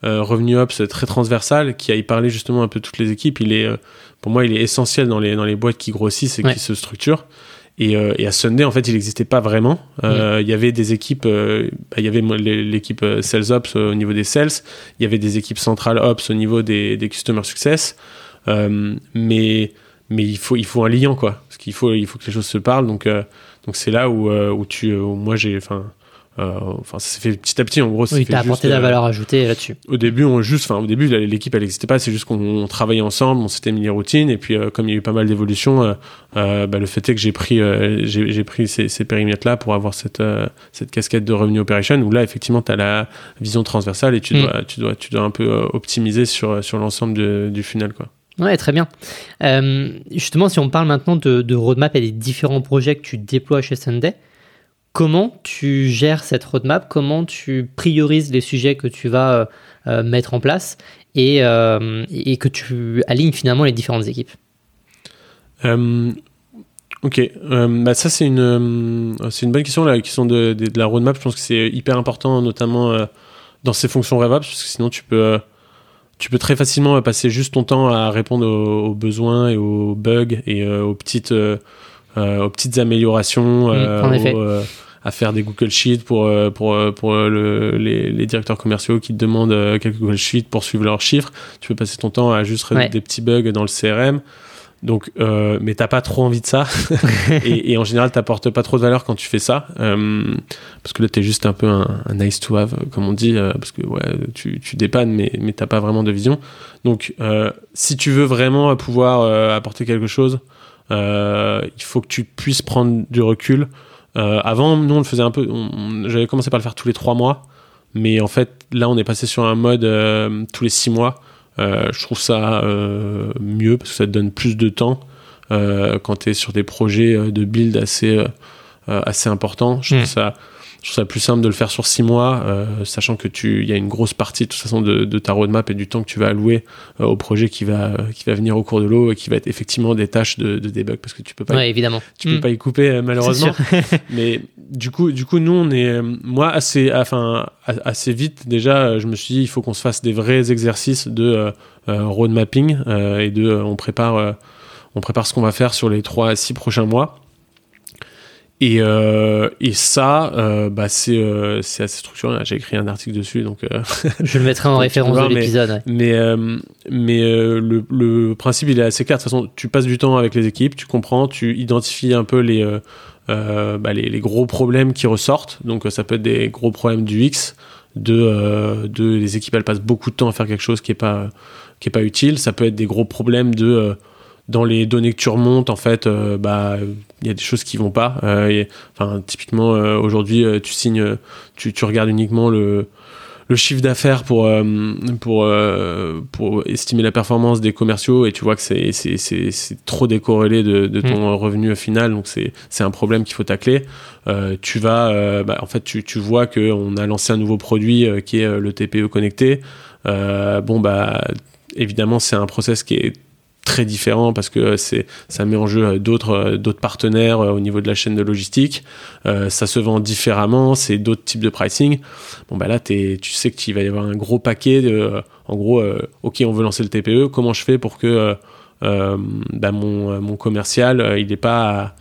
euh, Revenu Ops très transversale, qui a y parlé justement un peu toutes les équipes, il est, euh, pour moi, il est essentiel dans les, dans les boîtes qui grossissent et qui se structurent. Et, euh, et, à Sunday, en fait, il n'existait pas vraiment. Euh. Il y avait des équipes, bah, il y avait l'équipe Sales Ops au niveau des sales, il y avait des équipes Central Ops au niveau des, des Customer Success. mais mais il faut, il faut un lien, quoi. Parce qu'il faut, il faut que les choses se parlent. Donc, donc c'est là où, euh, où tu, où moi j'ai, enfin, euh, enfin ça s'est fait petit à petit en gros. Oui, t'as apporté de la euh, valeur ajoutée là-dessus. Au début, on juste, enfin au début l'équipe elle n'existait pas, c'est juste qu'on travaillait ensemble, on s'était mis les routines et puis comme il y a eu pas mal d'évolutions, bah, le fait est que j'ai pris, j'ai pris ces, ces périmètres là pour avoir cette cette casquette de revenu operation où là effectivement tu as la vision transversale et tu mm. dois tu dois tu dois un peu optimiser sur sur l'ensemble du funnel quoi. Ouais, très bien. Euh, justement, si on parle maintenant de, roadmap et des différents projets que tu déploies chez Sunday, comment tu gères cette roadmap Comment tu priorises les sujets que tu vas euh, euh, mettre en place et, et, que tu alignes finalement les différentes équipes? Ok, bah ça c'est une, c'est une bonne question, la question de, de, la roadmap. Je pense que c'est hyper important, notamment dans ces fonctions RevOps, parce que sinon tu peux tu peux très facilement passer juste ton temps à répondre aux, besoins et aux bugs et euh, aux petites euh, euh, aux petites améliorations à faire des Google Sheets pour pour pour le, les, les, directeurs commerciaux qui te demandent quelques Google Sheets pour suivre leurs chiffres tu peux passer ton temps à juste résoudre des petits bugs dans le CRM donc, euh, mais t'as pas trop envie de ça. et, et, en général, t'apportes pas trop de valeur quand tu fais ça. Euh, parce que là, t'es juste un peu un, nice to have, comme on dit. Euh, parce que ouais, tu, tu dépannes, mais, mais t'as pas vraiment de vision. Donc, euh, si tu veux vraiment pouvoir euh, apporter quelque chose, il faut que tu puisses prendre du recul. avant, nous, on le faisait un peu. J'avais commencé par le faire tous les trois mois. Mais en fait, là, on est passé sur un mode tous les six mois. Euh, je trouve ça euh, mieux parce que ça te donne plus de temps euh, quand tu es sur des projets de build assez, assez importants. Je trouve hmm. ça je trouve ça plus simple de le faire sur six mois, euh, sachant que tu, il y a une grosse partie de toute façon de, de, ta roadmap et du temps que tu vas allouer euh, au projet qui va, qui va venir au cours de l'eau et qui va être effectivement des tâches de, de debug parce que tu peux pas, ouais, évidemment. tu peux hmm. pas y couper malheureusement. Mais du coup, du coup, nous on est, moi assez, enfin assez vite déjà, je me suis dit il faut qu'on se fasse des vrais exercices de road mapping et de, on prépare, on prépare ce qu'on va faire sur les trois à six prochains mois Et, euh, et ça, euh, bah c'est euh, c'est assez structuré. J'ai écrit un article dessus, donc euh, Je le mettrai en référence voir, de mais- l'épisode. ouais. mais euh, mais euh, le, le principe il est assez clair. De toute façon, tu passes du temps avec les équipes, tu comprends, tu identifies un peu les bah, les, les gros problèmes qui ressortent. Donc ça peut être des gros problèmes du X, de euh, de les équipes elles passent beaucoup de temps à faire quelque chose qui est pas qui est pas utile. Ça peut être des gros problèmes de euh, dans les données que tu remontes, en fait, euh, bah, il y a des choses qui vont pas. Euh, et- enfin, typiquement, euh, aujourd'hui, euh, tu signes, tu, tu regardes uniquement le, le chiffre d'affaires pour, euh, pour, euh, pour estimer la performance des commerciaux et tu vois que c'est, c'est, c'est, c'est trop décorrélé de, de ton revenu final. Donc, c'est, c'est un problème qu'il faut tacler. Euh, tu vas, bah, en fait, tu, tu vois qu'on a lancé un nouveau produit qui est le TPE connecté. Bon, bah, évidemment, c'est un process qui est très différent parce que ça met en jeu euh, d'autres euh, d'autres partenaires euh, au niveau de la chaîne de logistique. Ça se vend différemment c'est d'autres types de pricing. Bon bah là tu sais qu'il va y avoir un gros paquet de en gros ok on veut lancer le TPE comment je fais pour que bah, mon commercial il n'est pas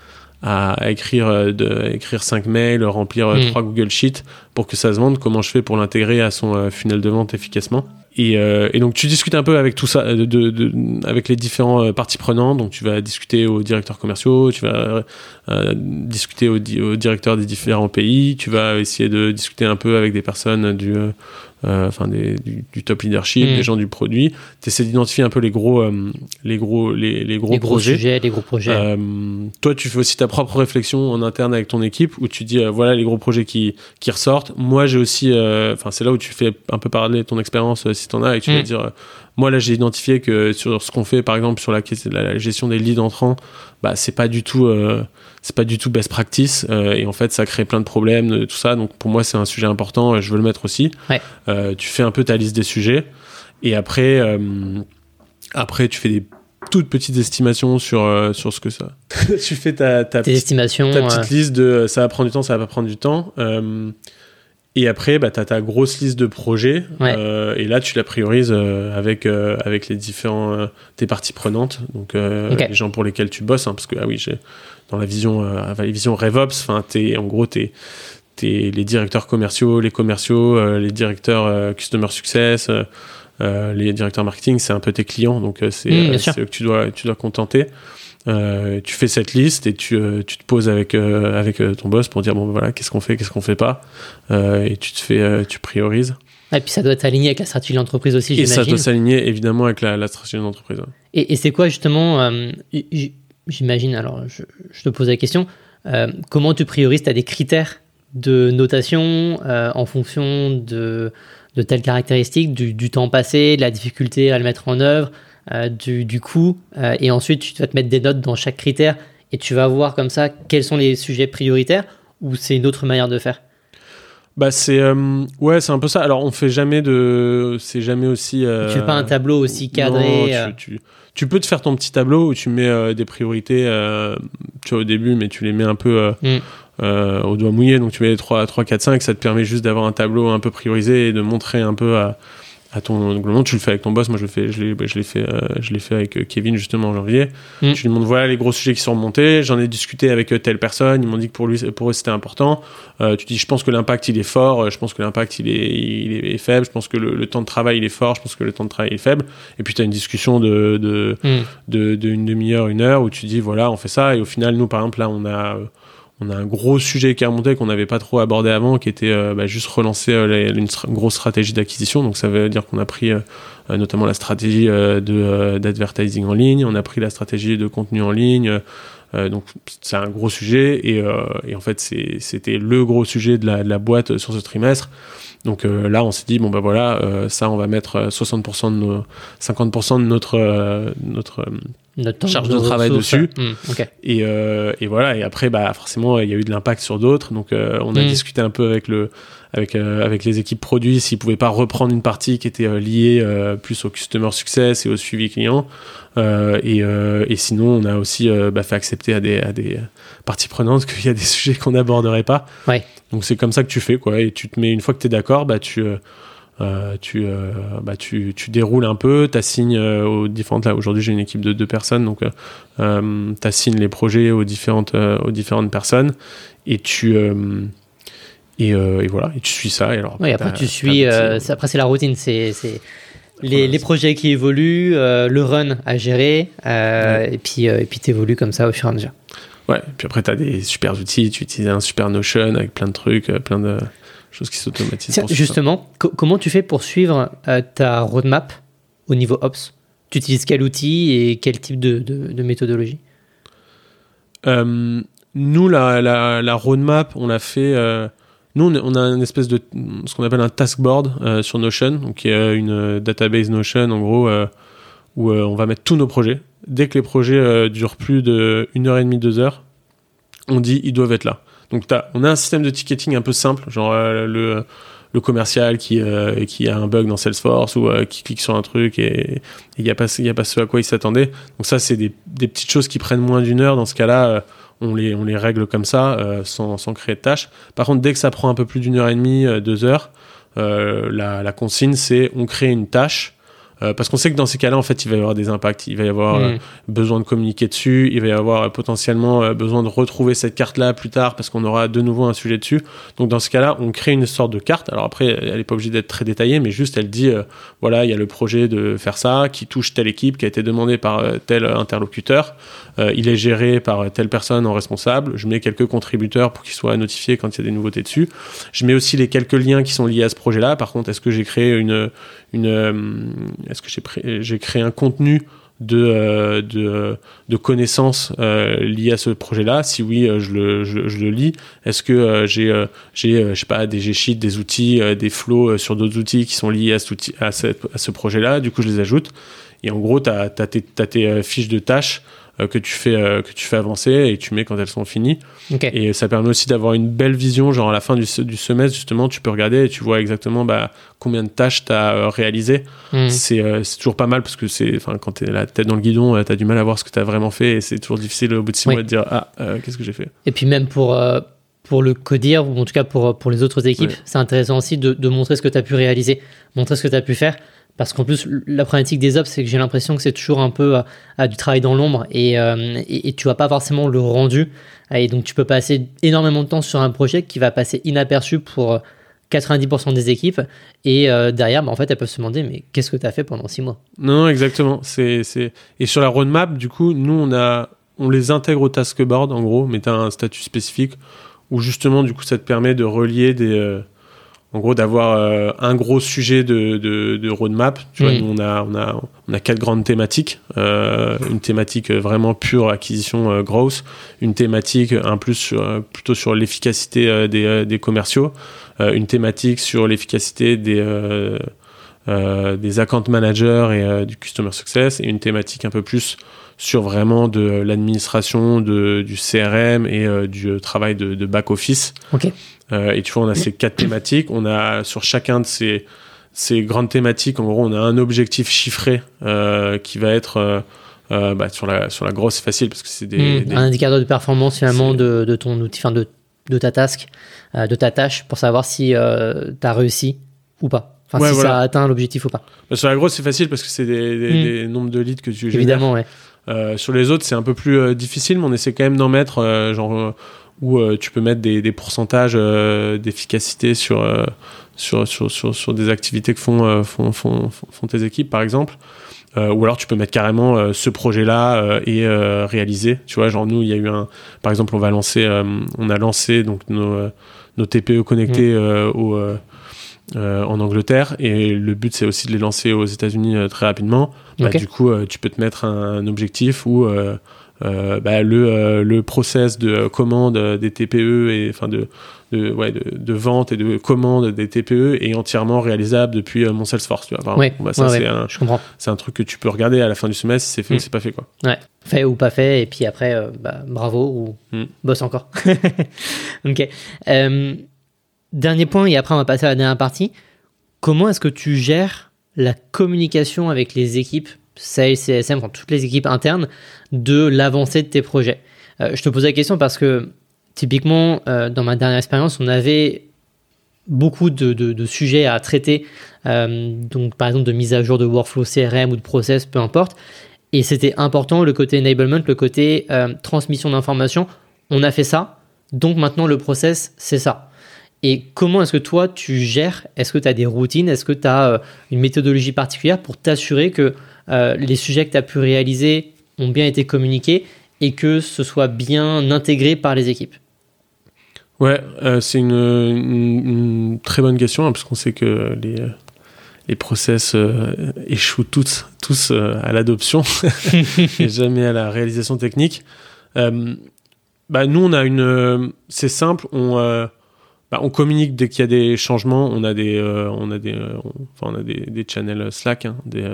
à écrire euh, de, écrire 5 mails remplir euh, Mm. trois Google Sheets pour que ça se vende comment je fais pour l'intégrer à son euh, funnel de vente efficacement? Et, euh, et donc tu discutes un peu avec tout ça, de, de- de- avec les différents parties prenantes. Donc tu vas discuter aux directeurs commerciaux, tu vas euh, discuter aux, di- aux directeurs des différents pays, tu vas essayer de discuter un peu avec des personnes du, enfin des, du, du top leadership, Mm. des gens du produit. Tu essaies d'identifier un peu les gros, euh, les gros, les, les gros les gros projets. sujets, les gros projets. Euh, toi, tu fais aussi ta propre réflexion en interne avec ton équipe où tu dis euh, voilà les gros projets qui, qui ressortent. Moi, j'ai aussi, euh, enfin, c'est là où tu fais un peu parler de ton expérience euh, si t'en as et tu Mm. vas dire euh, moi là j'ai identifié que sur ce qu'on fait par exemple sur la, la, la gestion des leads entrants, bah c'est pas du tout, euh, c'est pas du tout best practice euh, et en fait ça crée plein de problèmes de tout ça. Donc pour moi c'est un sujet important, euh, je veux le mettre aussi. Ouais. Euh, tu fais un peu ta liste des sujets et après, euh, après tu fais des toutes petites estimations sur, euh, sur ce que ça. tu fais ta, ta, Tes estimations. ta euh, petite liste de euh, ça va prendre du temps, ça va pas prendre du temps. Et après, bah, tu as ta grosse liste de projets. Ouais. euh, et là, tu la priorises euh, avec, euh, avec les différents, euh, tes parties prenantes. Donc, euh, les gens pour lesquels tu bosses. hein, parce que, ah oui, j'ai, dans la vision, euh, la vision RevOps, enfin, t'es, en gros, tu es, les directeurs commerciaux, les commerciaux, euh, les directeurs euh, Customer Success, les directeurs marketing, c'est un peu tes clients. Donc, euh, c'est, Mm, eux que tu dois, tu dois contenter. Euh, tu fais cette liste et tu, euh, tu te poses avec, euh, avec ton boss pour dire bon ben voilà qu'est-ce qu'on fait qu'est-ce qu'on fait pas? Et tu te fais tu priorises Et puis ça doit aligné avec la stratégie de l'entreprise aussi, et ça j'imagine. doit s'aligner évidemment avec la, la stratégie de l'entreprise. Et, et c'est quoi justement, j'imagine, alors je, je te pose la question, comment tu priorises? Tu as des critères de notation en fonction de, de telles caractéristiques, du, du temps passé, de la difficulté à le mettre en œuvre, euh, du, du coût, euh, et ensuite tu vas te mettre des notes dans chaque critère et tu vas voir comme ça quels sont les sujets prioritaires ou c'est une autre manière de faire. Bah c'est euh, ouais c'est un peu ça. Alors on fait jamais de c'est jamais aussi euh, Tu fais pas un tableau aussi cadré non, tu, tu, tu peux te faire ton petit tableau où tu mets euh, des priorités tu vois au début mais tu les mets un peu Mm. au doigt mouillé. Donc tu mets les 3, 3 4 5 ça te permet juste d'avoir un tableau un peu priorisé et de montrer un peu à, à ton globalement tu le fais avec ton boss. Moi je le fais je l'ai je l'ai fait euh, je l'ai fait avec euh, Kevin justement en janvier. Mm. tu lui montres voilà les gros sujets qui sont remontés. J'en ai discuté avec euh, telle personne. Ils m'ont dit que pour lui pour eux c'était important. Euh, tu dis je pense que l'impact il est fort. Je pense que l'impact il est il est faible. Je pense que le, le temps de travail il est fort. Je pense que le temps de travail est faible. Et puis tu as une discussion de, de hmm. de, de une demi-heure, une heure, où tu dis voilà, on fait ça. Et au final, nous, par exemple, là, on a, on a un gros sujet qui est remonté qu'on n'avait pas trop abordé avant, qui était euh, bah, juste relancer euh, une grosse stratégie d'acquisition. Donc ça veut dire qu'on a pris euh, notamment la stratégie euh, de euh, d'advertising en ligne, on a pris la stratégie de contenu en ligne. Euh, donc c'est un gros sujet et, euh, et en fait c'était le gros sujet de la, de la boîte sur ce trimestre. Donc euh, là on s'est dit bon bah voilà euh, ça on va mettre euh, 60% de nos 50% de notre euh, notre euh, Notre temps Charge de travail dessus. Hmm, et, euh, et voilà et après bah forcément il y a eu de l'impact sur d'autres donc euh, on a Mm. discuté un peu avec le avec euh, avec les équipes produits s'ils pouvaient pas reprendre une partie qui était euh, liée euh, plus au customer success et au suivi client et, et sinon on a aussi bah, fait accepter à des à des parties prenantes qu'il y a des sujets qu'on n'aborderait pas Ouais. donc c'est comme ça que tu fais quoi et tu te mets une fois que tu es d'accord bah tu euh, tu, bah, tu, tu, déroules un peu, tu assignes aux différentes. Là, aujourd'hui, j'ai une équipe de deux personnes, donc tu assignes les projets aux différentes, aux différentes personnes et tu. Et, et, voilà, et tu suis ça. Et alors, oui, après, tu suis. après, c'est la routine. C'est les, les, projets qui évoluent, le run à gérer, et puis et puis t'évolues comme ça au fur et à mesure. Ouais, puis après, tu as des super outils, tu utilises un super Notion avec plein de trucs, euh, plein de choses qui s'automatisent. Justement, comment tu fais pour suivre euh, ta roadmap au niveau Ops? Tu utilises quel outil et quel type de, de, méthodologie? Euh, Nous, la, la, la, roadmap, on l'a fait. Nous, on a une espèce de ce qu'on appelle un task board sur Notion, qui est une database Notion en gros où on va mettre tous nos projets dès que les projets euh, durent plus de 1 heure et demie, 2 heures, on dit ils doivent être là. Donc on a un système de ticketing un peu simple, genre euh, le, le commercial qui, euh, qui a un bug dans Salesforce ou qui clique sur un truc et il n'y a, pas, a pas ce à quoi il s'attendait. Donc ça, c'est des, des, petites choses qui prennent moins d'une heure. Dans ce cas-là, on, les, on les règle comme ça, sans, sans, créer de tâches. Par contre, dès que ça prend un peu plus d'une heure et demie, deux heures, la, la consigne, c'est on crée une tâche euh, parce qu'on sait que dans ces cas-là, en fait, il va y avoir des impacts. Il va y avoir euh, mm. besoin de communiquer dessus. Il va y avoir euh, potentiellement besoin de retrouver cette carte-là plus tard parce qu'on aura de nouveau un sujet dessus. Donc, dans ce cas-là, on crée une sorte de carte. Alors après, elle n'est pas obligée d'être très détaillée, mais juste, elle dit, voilà, il y a le projet de faire ça qui touche telle équipe qui a été demandé par tel interlocuteur. Il est géré par telle personne en responsable. Je mets quelques contributeurs pour qu'ils soient notifiés quand il y a des nouveautés dessus. Je mets aussi les quelques liens qui sont liés à ce projet-là. Par contre, est-ce que j'ai créé une, une est-ce que j'ai créé un contenu de, euh, de, de, connaissances euh, liées à ce projet-là? Si oui, euh, je le, je, le lis. Est-ce que j'ai, j'ai je sais pas, des G-Sheets, des outils, des flows sur d'autres outils qui sont liés à, ce, à, à ce projet-là? Du coup, je les ajoute. Et en gros, tu as, tes, tes fiches de tâches euh, que tu fais euh, que tu fais avancer et tu mets quand elles sont finies. Et ça permet aussi d'avoir une belle vision, genre à la fin du, du, semestre justement, tu peux regarder et tu vois exactement bah, combien de tâches tu as euh, réalisées. Hmm. C'est toujours pas mal parce que c'est quand tu es la tête dans le guidon, tu as du mal à voir ce que tu as vraiment fait et c'est toujours difficile au bout de six mois de dire ah qu'est-ce que j'ai fait? Et puis même pour pour le codir, ou en tout cas pour, pour les autres équipes, c'est intéressant aussi de, de, montrer ce que tu as pu réaliser, montrer ce que tu as pu faire. Parce qu'en plus, la problématique des ops, c'est que j'ai l'impression que c'est toujours un peu à, du travail dans l'ombre et, euh, et, tu vois pas forcément le rendu. Et donc, tu peux passer énormément de temps sur un projet qui va passer inaperçu pour 90% des équipes. Et euh, derrière, bah, en fait, elles peuvent se demander, mais qu'est-ce que tu as fait pendant 6 mois? Non, exactement. C'est. Et sur la roadmap, du coup, nous, on, les intègre au task board, en gros, mais tu as un statut spécifique où justement, du coup, ça te permet de relier des. Euh, en gros d'avoir euh, un gros sujet de, de, de roadmap. Tu vois, mm. nous on a on a on a quatre grandes thématiques, euh, une thématique vraiment pure acquisition euh, growth, une thématique un plus sur, plutôt sur l'efficacité des, des commerciaux, une thématique sur l'efficacité des des account managers et du customer success et une thématique un peu plus sur vraiment de l'administration, du CRM et du travail de, de back office. Ok. Euh, et tu vois, on a ces quatre thématiques. On a sur chacun de ces, ces grandes thématiques, en gros, on a un objectif chiffré euh, qui va être euh, bah, sur, la, sur la grosse, c'est facile parce que c'est des, hmm, Un indicateur de performance finalement de, de, ton outil, enfin de, de ta task, de ta tâche pour savoir si tu as réussi ou pas. Enfin, si ça a atteint l'objectif ou pas. Bah, sur la grosse, c'est facile parce que c'est des, des, hmm. nombres de leads que tu génères. Évidemment, ouais. Sur les autres, c'est un peu plus difficile, mais on essaie quand même d'en mettre, genre où euh, tu peux mettre des, des pourcentages euh, d'efficacité sur, euh, sur, sur, sur, sur, des activités que font, font, font, font, tes équipes, par exemple. ou alors tu peux mettre carrément ce projet-là et réaliser. Tu vois, genre nous, il y a eu un, par exemple, on va lancer, on a lancé donc nos, nos TPE connectés mmh. au, en Angleterre et le but c'est aussi de les lancer aux États-Unis très rapidement. Bah, du coup, tu peux te mettre un, un objectif où euh, bah, le, euh, le process de commande des TPE et enfin de, de, ouais, de, de, vente et de commande des TPE est entièrement réalisable depuis euh, mon Salesforce. Tu vois. ouais, bah, ça, c'est un, je comprends. C'est un truc que tu peux regarder à la fin du semestre c'est fait ou mm. c'est pas fait. Quoi. Ouais, fait ou pas fait, et puis après, bah, bravo ou mm. bosse encore. ok. Dernier point, et après on va passer à la dernière partie. Comment est-ce que tu gères la communication avec les équipes Sales, CSM, toutes les équipes internes, de l'avancée de tes projets? Euh, je te pose la question parce que typiquement, euh, dans ma dernière expérience, on avait beaucoup de, sujets à traiter, donc par exemple de mise à jour de workflow CRM ou de process, peu importe. Et c'était important le côté enablement, le côté transmission d'informations. On a fait ça, donc maintenant le process, c'est ça. Et comment est-ce que toi, tu gères? Est-ce que tu as des routines? Est-ce que tu as euh, une méthodologie particulière pour t'assurer que euh, les sujets que tu as pu réaliser ont bien été communiqués et que ce soit bien intégré par les équipes? Ouais, euh, c'est une, très bonne question, hein, parce qu'on sait que les, les process échouent tous, tous à l'adoption et jamais à la réalisation technique. bah, nous, on a une. c'est simple, on bah, on communique dès qu'il y a des changements. On a des, euh, on a des, euh, enfin, on a des, des channels Slack, hein, des,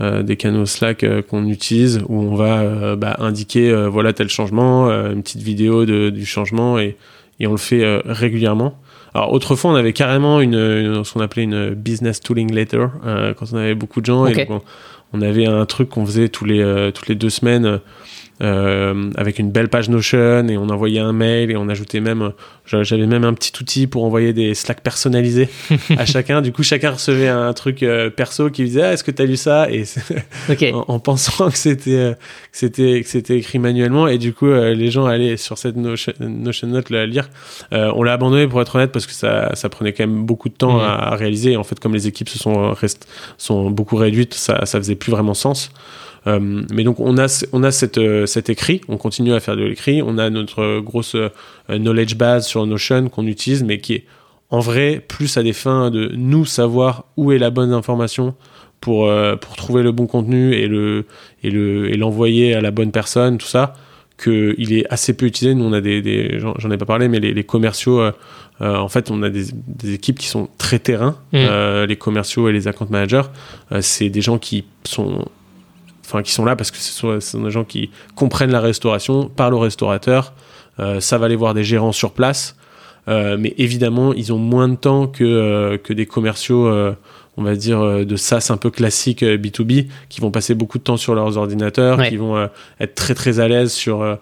euh, des canaux Slack qu'on utilise où on va bah, indiquer voilà tel changement, une petite vidéo de, du changement et, et on le fait régulièrement. Alors autrefois on avait carrément une, ce qu'on appelait une business tooling letter quand on avait beaucoup de gens et on, on, avait un truc qu'on faisait tous les toutes les deux semaines euh, avec une belle page Notion et on envoyait un mail et on ajoutait même, j'avais même un petit outil pour envoyer des Slack personnalisés à chacun. Du coup, chacun recevait un truc euh, perso qui disait ah, est-ce que tu as lu ça? Et en, pensant que c'était euh, c'était écrit manuellement et du coup les gens allaient sur cette Notion, Note la lire. on l'a abandonné pour être honnête parce que ça, ça prenait quand même beaucoup de temps mmh. à, réaliser. Et en fait, comme les équipes se sont sont beaucoup réduites, ça ça faisait plus vraiment sens. Euh, mais donc on a, on a cette, euh, cet écrit, on continue à faire de l'écrit, on a notre grosse euh, knowledge base sur Notion qu'on utilise, mais qui est en vrai plus à des fins de nous savoir où est la bonne information pour, pour trouver le bon contenu et le et le et l'envoyer à la bonne personne, tout ça, qu'il est assez peu utilisé. Nous, on a des, des j'en ai pas parlé, mais les, les commerciaux, en fait, on a des, des, équipes qui sont très terrain. Mmh. les commerciaux et les account managers, c'est des gens qui sont enfin qui sont là parce que ce sont, des gens qui comprennent la restauration, parlent aux restaurateurs, euh, ça va aller voir des gérants sur place, euh, mais évidemment ils ont moins de temps que, euh, que des commerciaux, on va dire de SaaS un peu classique B2B, qui vont passer beaucoup de temps sur leurs ordinateurs, qui vont être très très à l'aise sur,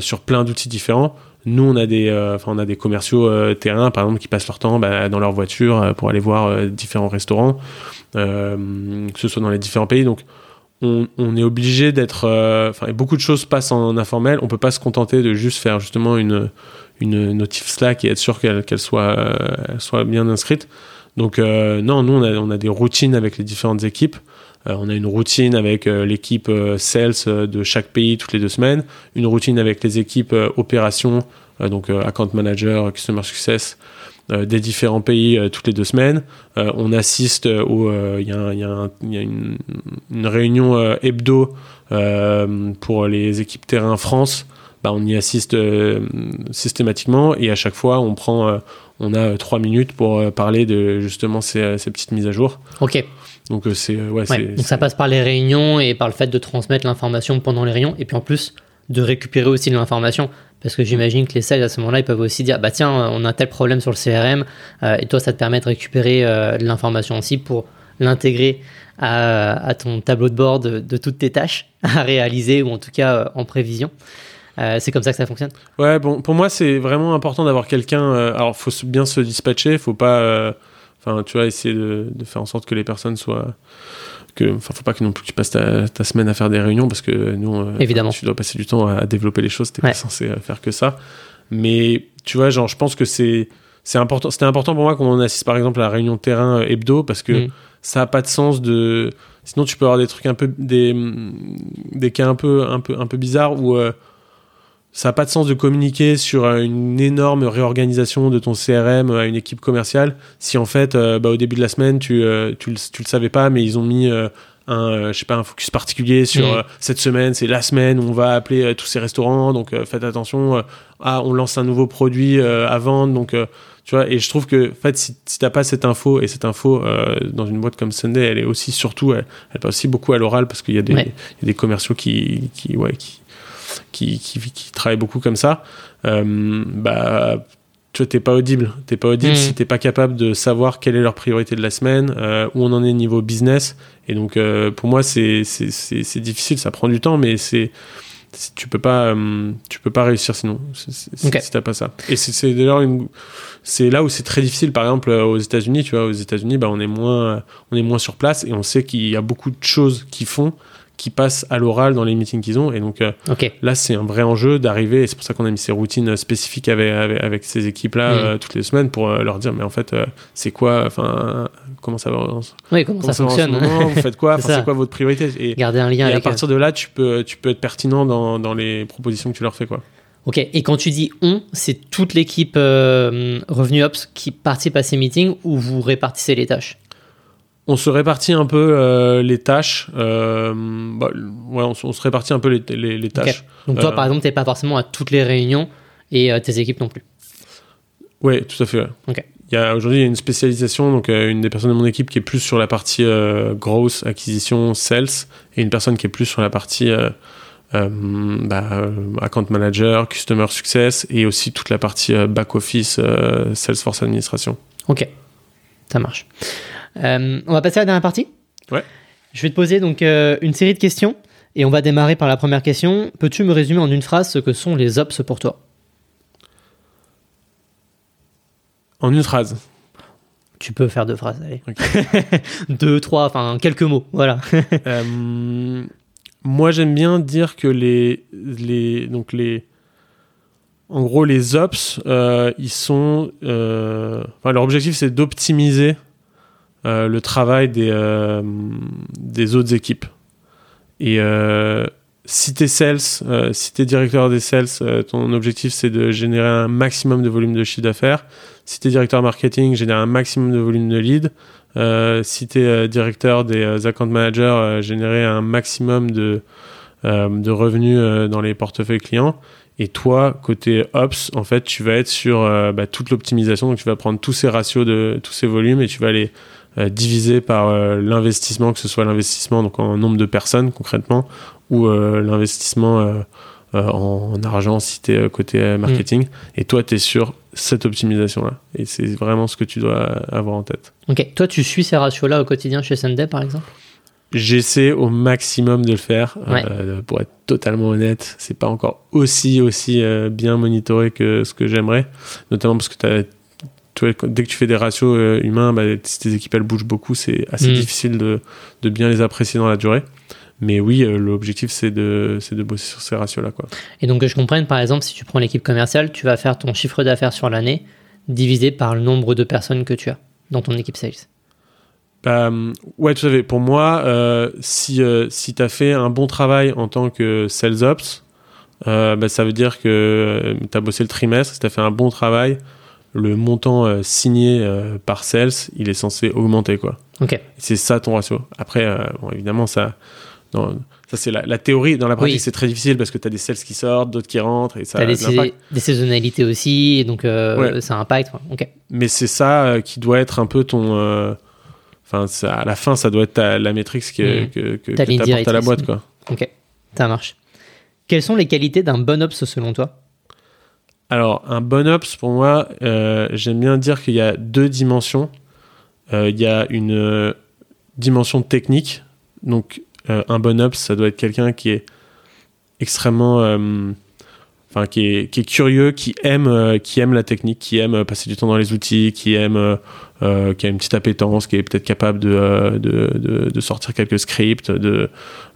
sur plein d'outils différents. Nous, on a des, enfin, on a des commerciaux terrain, par exemple, qui passent leur temps bah, dans leur voiture pour aller voir différents restaurants, que ce soit dans les différents pays. Donc, on, est obligé d'être. Euh, enfin, beaucoup de choses passent en informel. On peut pas se contenter de juste faire justement une, une notif Slack et être sûr qu'elle soit, euh, soit bien inscrite. Donc, euh, non, nous, on a, on a des routines avec les différentes équipes. on a une routine avec l'équipe sales de chaque pays toutes les deux semaines, une routine avec les équipes opérations, donc account manager, customer success, des différents pays euh, toutes les deux semaines. Euh, on assiste au, il y a, y a, y a une, une, réunion hebdo pour les équipes terrain France. Bah, on y assiste systématiquement et à chaque fois on prend, on a trois minutes pour parler de justement ces, ces petites mises à jour. Ok. Donc c'est ouais, Donc ça passe par les réunions et par le fait de transmettre l'information pendant les réunions et puis en plus de récupérer aussi de l'information parce que j'imagine que les sales à ce moment-là, ils peuvent aussi dire bah tiens, on a tel problème sur le CRM, euh, et toi, ça te permet de récupérer euh, de l'information aussi pour l'intégrer à, ton tableau de bord de, toutes tes tâches à réaliser ou en tout cas euh, en prévision. c'est comme ça que ça fonctionne? Ouais, bon, pour moi, c'est vraiment important d'avoir quelqu'un. alors, faut bien se dispatcher, faut pas, enfin, tu vois, essayer de, faire en sorte que les personnes soient que enfin faut pas que non plus tu passes ta, semaine à faire des réunions parce que nous euh, évidemment. tu dois passer du temps à, développer les choses. T'es pas censé euh, faire que ça. Mais tu vois genre je pense que c'est c'est important c'était important pour moi qu'on assiste par exemple à la réunion terrain euh, hebdo parce que mm. ça a pas de sens de sinon tu peux avoir des trucs un peu des des cas un peu un peu un peu bizarres où ça n'a pas de sens de communiquer sur euh, une énorme réorganisation de ton CRM à une équipe commerciale si en fait euh, bah, au début de la semaine tu, euh, tu, le, tu, le, savais pas mais ils ont mis un je sais pas un focus particulier sur mm. cette semaine c'est la semaine où on va appeler tous ces restaurants donc faites attention ah on lance un nouveau produit à vendre donc tu vois et je trouve que en fait si, si t'as pas cette info et cette info dans une boîte comme Sunday elle est aussi surtout elle, elle passe aussi beaucoup à l'oral parce qu'il y a des y a des commerciaux qui qui ouais qui qui, qui, qui travaillent beaucoup comme ça, euh, bah, tu t'es pas audible. T'es pas audible mm. si t'es pas capable de savoir quelle est leur priorité de la semaine, euh, où on en est niveau business. Et donc, euh, pour moi, c'est difficile, ça prend du temps, mais c'est tu peux pas, tu peux pas réussir sinon si, si t'as pas ça. Et c'est d'ailleurs c'est là où c'est très difficile. Par exemple, aux États-Unis, tu vois, aux États-Unis, bah, on est moins, on est moins sur place et on sait qu'il y a beaucoup de choses qui font qui passent à l'oral dans les meetings qu'ils ont. Et donc euh, là, c'est un vrai enjeu d'arriver, et c'est pour ça qu'on a mis ces routines spécifiques avec, avec, ces équipes-là mm. euh, toutes les semaines pour euh, leur dire, mais en fait, c'est quoi, enfin, comment ça va Oui, comment, ça, fonctionne Vous faites quoi C'est quoi votre priorité et, Garder un lien et à partir de là, tu peux, tu peux être pertinent dans, dans les propositions que tu leur fais, quoi. Ok, et quand tu dis on, c'est toute l'équipe Revenu Ops qui participe à ces meetings ou vous répartissez les tâches? On se répartit un peu euh, les tâches. Euh, bah, ouais, on, se répartit un peu les, les, tâches. Donc toi, par euh, exemple, tu n'es pas forcément à toutes les réunions et tes équipes non plus. Oui, tout à fait. Il y a aujourd'hui une spécialisation, donc une des personnes de mon équipe qui est plus sur la partie grosse acquisition, sales, et une personne qui est plus sur la partie bah, account manager, customer success, et aussi toute la partie back office, Salesforce administration. Ok, ça marche. Euh, on va passer à la dernière partie. Ouais. Je vais te poser donc euh, une série de questions et on va démarrer par la première question. Peux-tu me résumer en une phrase ce que sont les ops pour toi? En une phrase. Tu peux faire deux phrases, allez. deux, trois, enfin quelques mots, voilà. Euh, moi, j'aime bien dire que les, les, donc les, en gros, les ops, ils sont, enfin, leur objectif, c'est d'optimiser euh, le travail des, euh, des autres équipes. Et euh, si tu es sales, si directeur des sales, ton objectif c'est de générer un maximum de volume de chiffre d'affaires. Si tu es directeur marketing, générer un maximum de volume de leads. si tu es directeur des account managers, générer un maximum de, de revenus dans les portefeuilles clients. Et toi, côté Ops, en fait, tu vas être sur bah, toute l'optimisation. Donc, tu vas prendre tous ces ratios de tous ces volumes et tu vas les divisé par euh, l'investissement, que ce soit l'investissement donc en nombre de personnes concrètement ou euh, l'investissement en, argent si tu es côté marketing. Mm. Et toi, tu es sur cette optimisation-là. Et c'est vraiment ce que tu dois avoir en tête. Ok. Toi, tu suis ces ratios-là au quotidien chez Sunday, par exemple? J'essaie au maximum de le faire. pour être totalement honnête, c'est pas encore aussi aussi bien monitoré que ce que j'aimerais, notamment parce que tu as dès que tu fais des ratios euh, humains, bah, si tes équipes elles bougent beaucoup, c'est assez mm. difficile de, de, bien les apprécier dans la durée. Mais oui, euh, l'objectif c'est de, de bosser sur ces ratios-là. Et donc que je comprenne, par exemple, si tu prends l'équipe commerciale, tu vas faire ton chiffre d'affaires sur l'année divisé par le nombre de personnes que tu as dans ton équipe sales. Bah, ouais, tout à fait. Pour moi, euh, si, si tu as fait un bon travail en tant que sales ops, bah, ça veut dire que tu as bossé le trimestre, si tu as fait un bon travail, le montant euh, signé euh, par sales, il est censé augmenter quoi. Ok. C'est ça ton ratio. Après, euh, évidemment, ça, ça c'est la, théorie. Dans la pratique, c'est très difficile parce que tu as des sales qui sortent, d'autres qui rentrent et ça. As des, des, saisonnalités aussi, et donc ça impacte. Ok. Mais c'est ça qui doit être un peu ton. Enfin, à la fin, ça doit être la métrique que, que, que, tu apportes à la boîte quoi. Ok, ça marche. Quelles sont les qualités d'un bon ops selon toi? Alors, un bon ops, pour moi, euh, j'aime bien dire qu'il y a deux dimensions. Euh, il y a une euh, dimension technique. Donc, un bon ops, ça doit être quelqu'un qui est extrêmement. Enfin, qui est, qui est, curieux, qui aime, qui aime la technique, qui aime passer du temps dans les outils, qui aime euh, qui a une petite appétence, qui est peut-être capable de, euh, de, de, de, sortir quelques scripts, de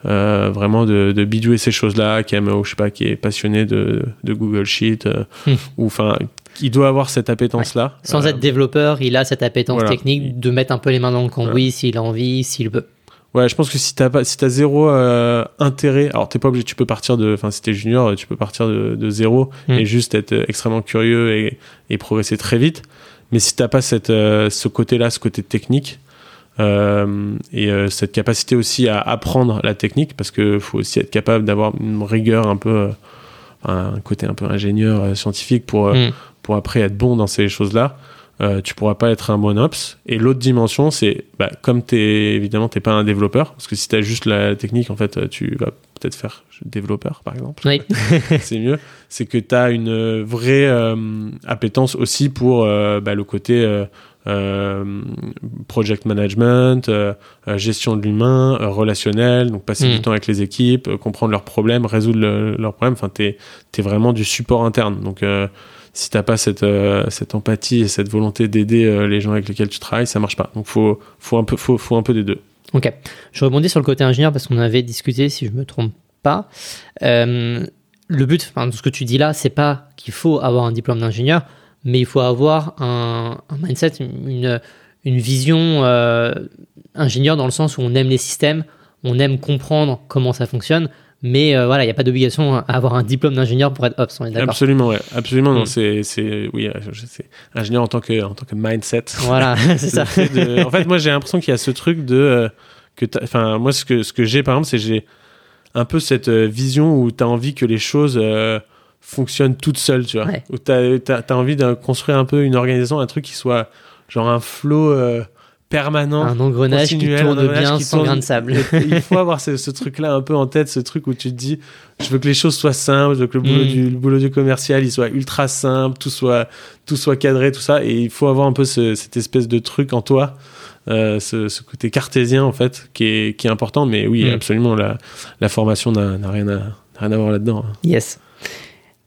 euh, vraiment de, de bidouiller ces choses-là, qui aime, je sais pas, qui est passionné de, de Google Sheet, hmm. ou enfin, il doit avoir cette appétence-là. Sans être développeur, il a cette appétence technique de mettre un peu les mains dans le cambouis s'il a envie, s'il veut. Ouais, je pense que si t'as pas, si t'as zéro intérêt, alors t'es pas obligé, tu peux partir de, enfin si t'es junior, tu peux partir de, de zéro hmm. et juste être extrêmement curieux et, et progresser très vite. Mais si t'as pas cette, euh, ce côté-là, ce côté technique, euh, et euh, cette capacité aussi à apprendre la technique, parce que faut aussi être capable d'avoir une rigueur un peu, un côté un peu ingénieur scientifique pour, mm. pour après être bon dans ces choses-là. Euh, tu pourras pas être un bon ops. Et l'autre dimension, c'est bah, comme tu es évidemment t'es pas un développeur, parce que si tu as juste la technique, en fait, tu vas peut-être faire développeur, par exemple. Oui. c'est mieux. C'est que tu as une vraie euh, appétence aussi pour euh, bah, le côté project management, gestion de l'humain, relationnel, donc passer du Mm. temps avec les équipes, comprendre leurs problèmes, résoudre le- leurs problèmes. Enfin, t'es es vraiment du support interne. Donc, si t'as pas cette, cette empathie et cette volonté d'aider les gens avec lesquels tu travailles, ça marche pas. Donc, faut, faut, un, peu, faut, faut un peu des deux. Ok. Je rebondis sur le côté ingénieur parce qu'on avait discuté, si je me trompe pas. Euh, le but enfin, de ce que tu dis là, c'est pas qu'il faut avoir un diplôme d'ingénieur, mais il faut avoir un, un mindset, une, une vision euh, ingénieur dans le sens où on aime les systèmes, on aime comprendre comment ça fonctionne, mais euh, voilà, il n'y a pas d'obligation à avoir un diplôme d'ingénieur pour être Ops, on est d'accord Absolument, ouais. Absolument, non. Mm. C'est, c'est, oui, euh, je sais. Ingénieur en tant que, en tant que mindset. Voilà, c'est ça. fait de- en fait, moi, j'ai l'impression qu'il y a ce truc de euh, que, enfin, moi, ce que ce que j'ai, par exemple, c'est j'ai un peu cette euh, vision où tu as envie que les choses euh, fonctionnent toutes seules, tu vois. Ouais. Où tu as, envie de construire un peu une organisation, un truc qui soit genre un flow euh, permanent. Un engrenage qui continuel, un tourne engrenage bien qui sans tourne. grain de sable. Il faut avoir ce, ce truc-là un peu en tête, ce truc où tu te dis, je veux que les choses soient simples, je veux que le boulot, Mm. du, le boulot du commercial, il soit ultra simple, tout soit, tout soit cadré, tout ça. Et il faut avoir un peu ce- cette espèce de truc en toi, euh, ce, ce côté cartésien, en fait, qui est, qui est important. Mais oui, Mm. absolument, la, la formation n'a rien, à, rien à voir là-dedans. Yes.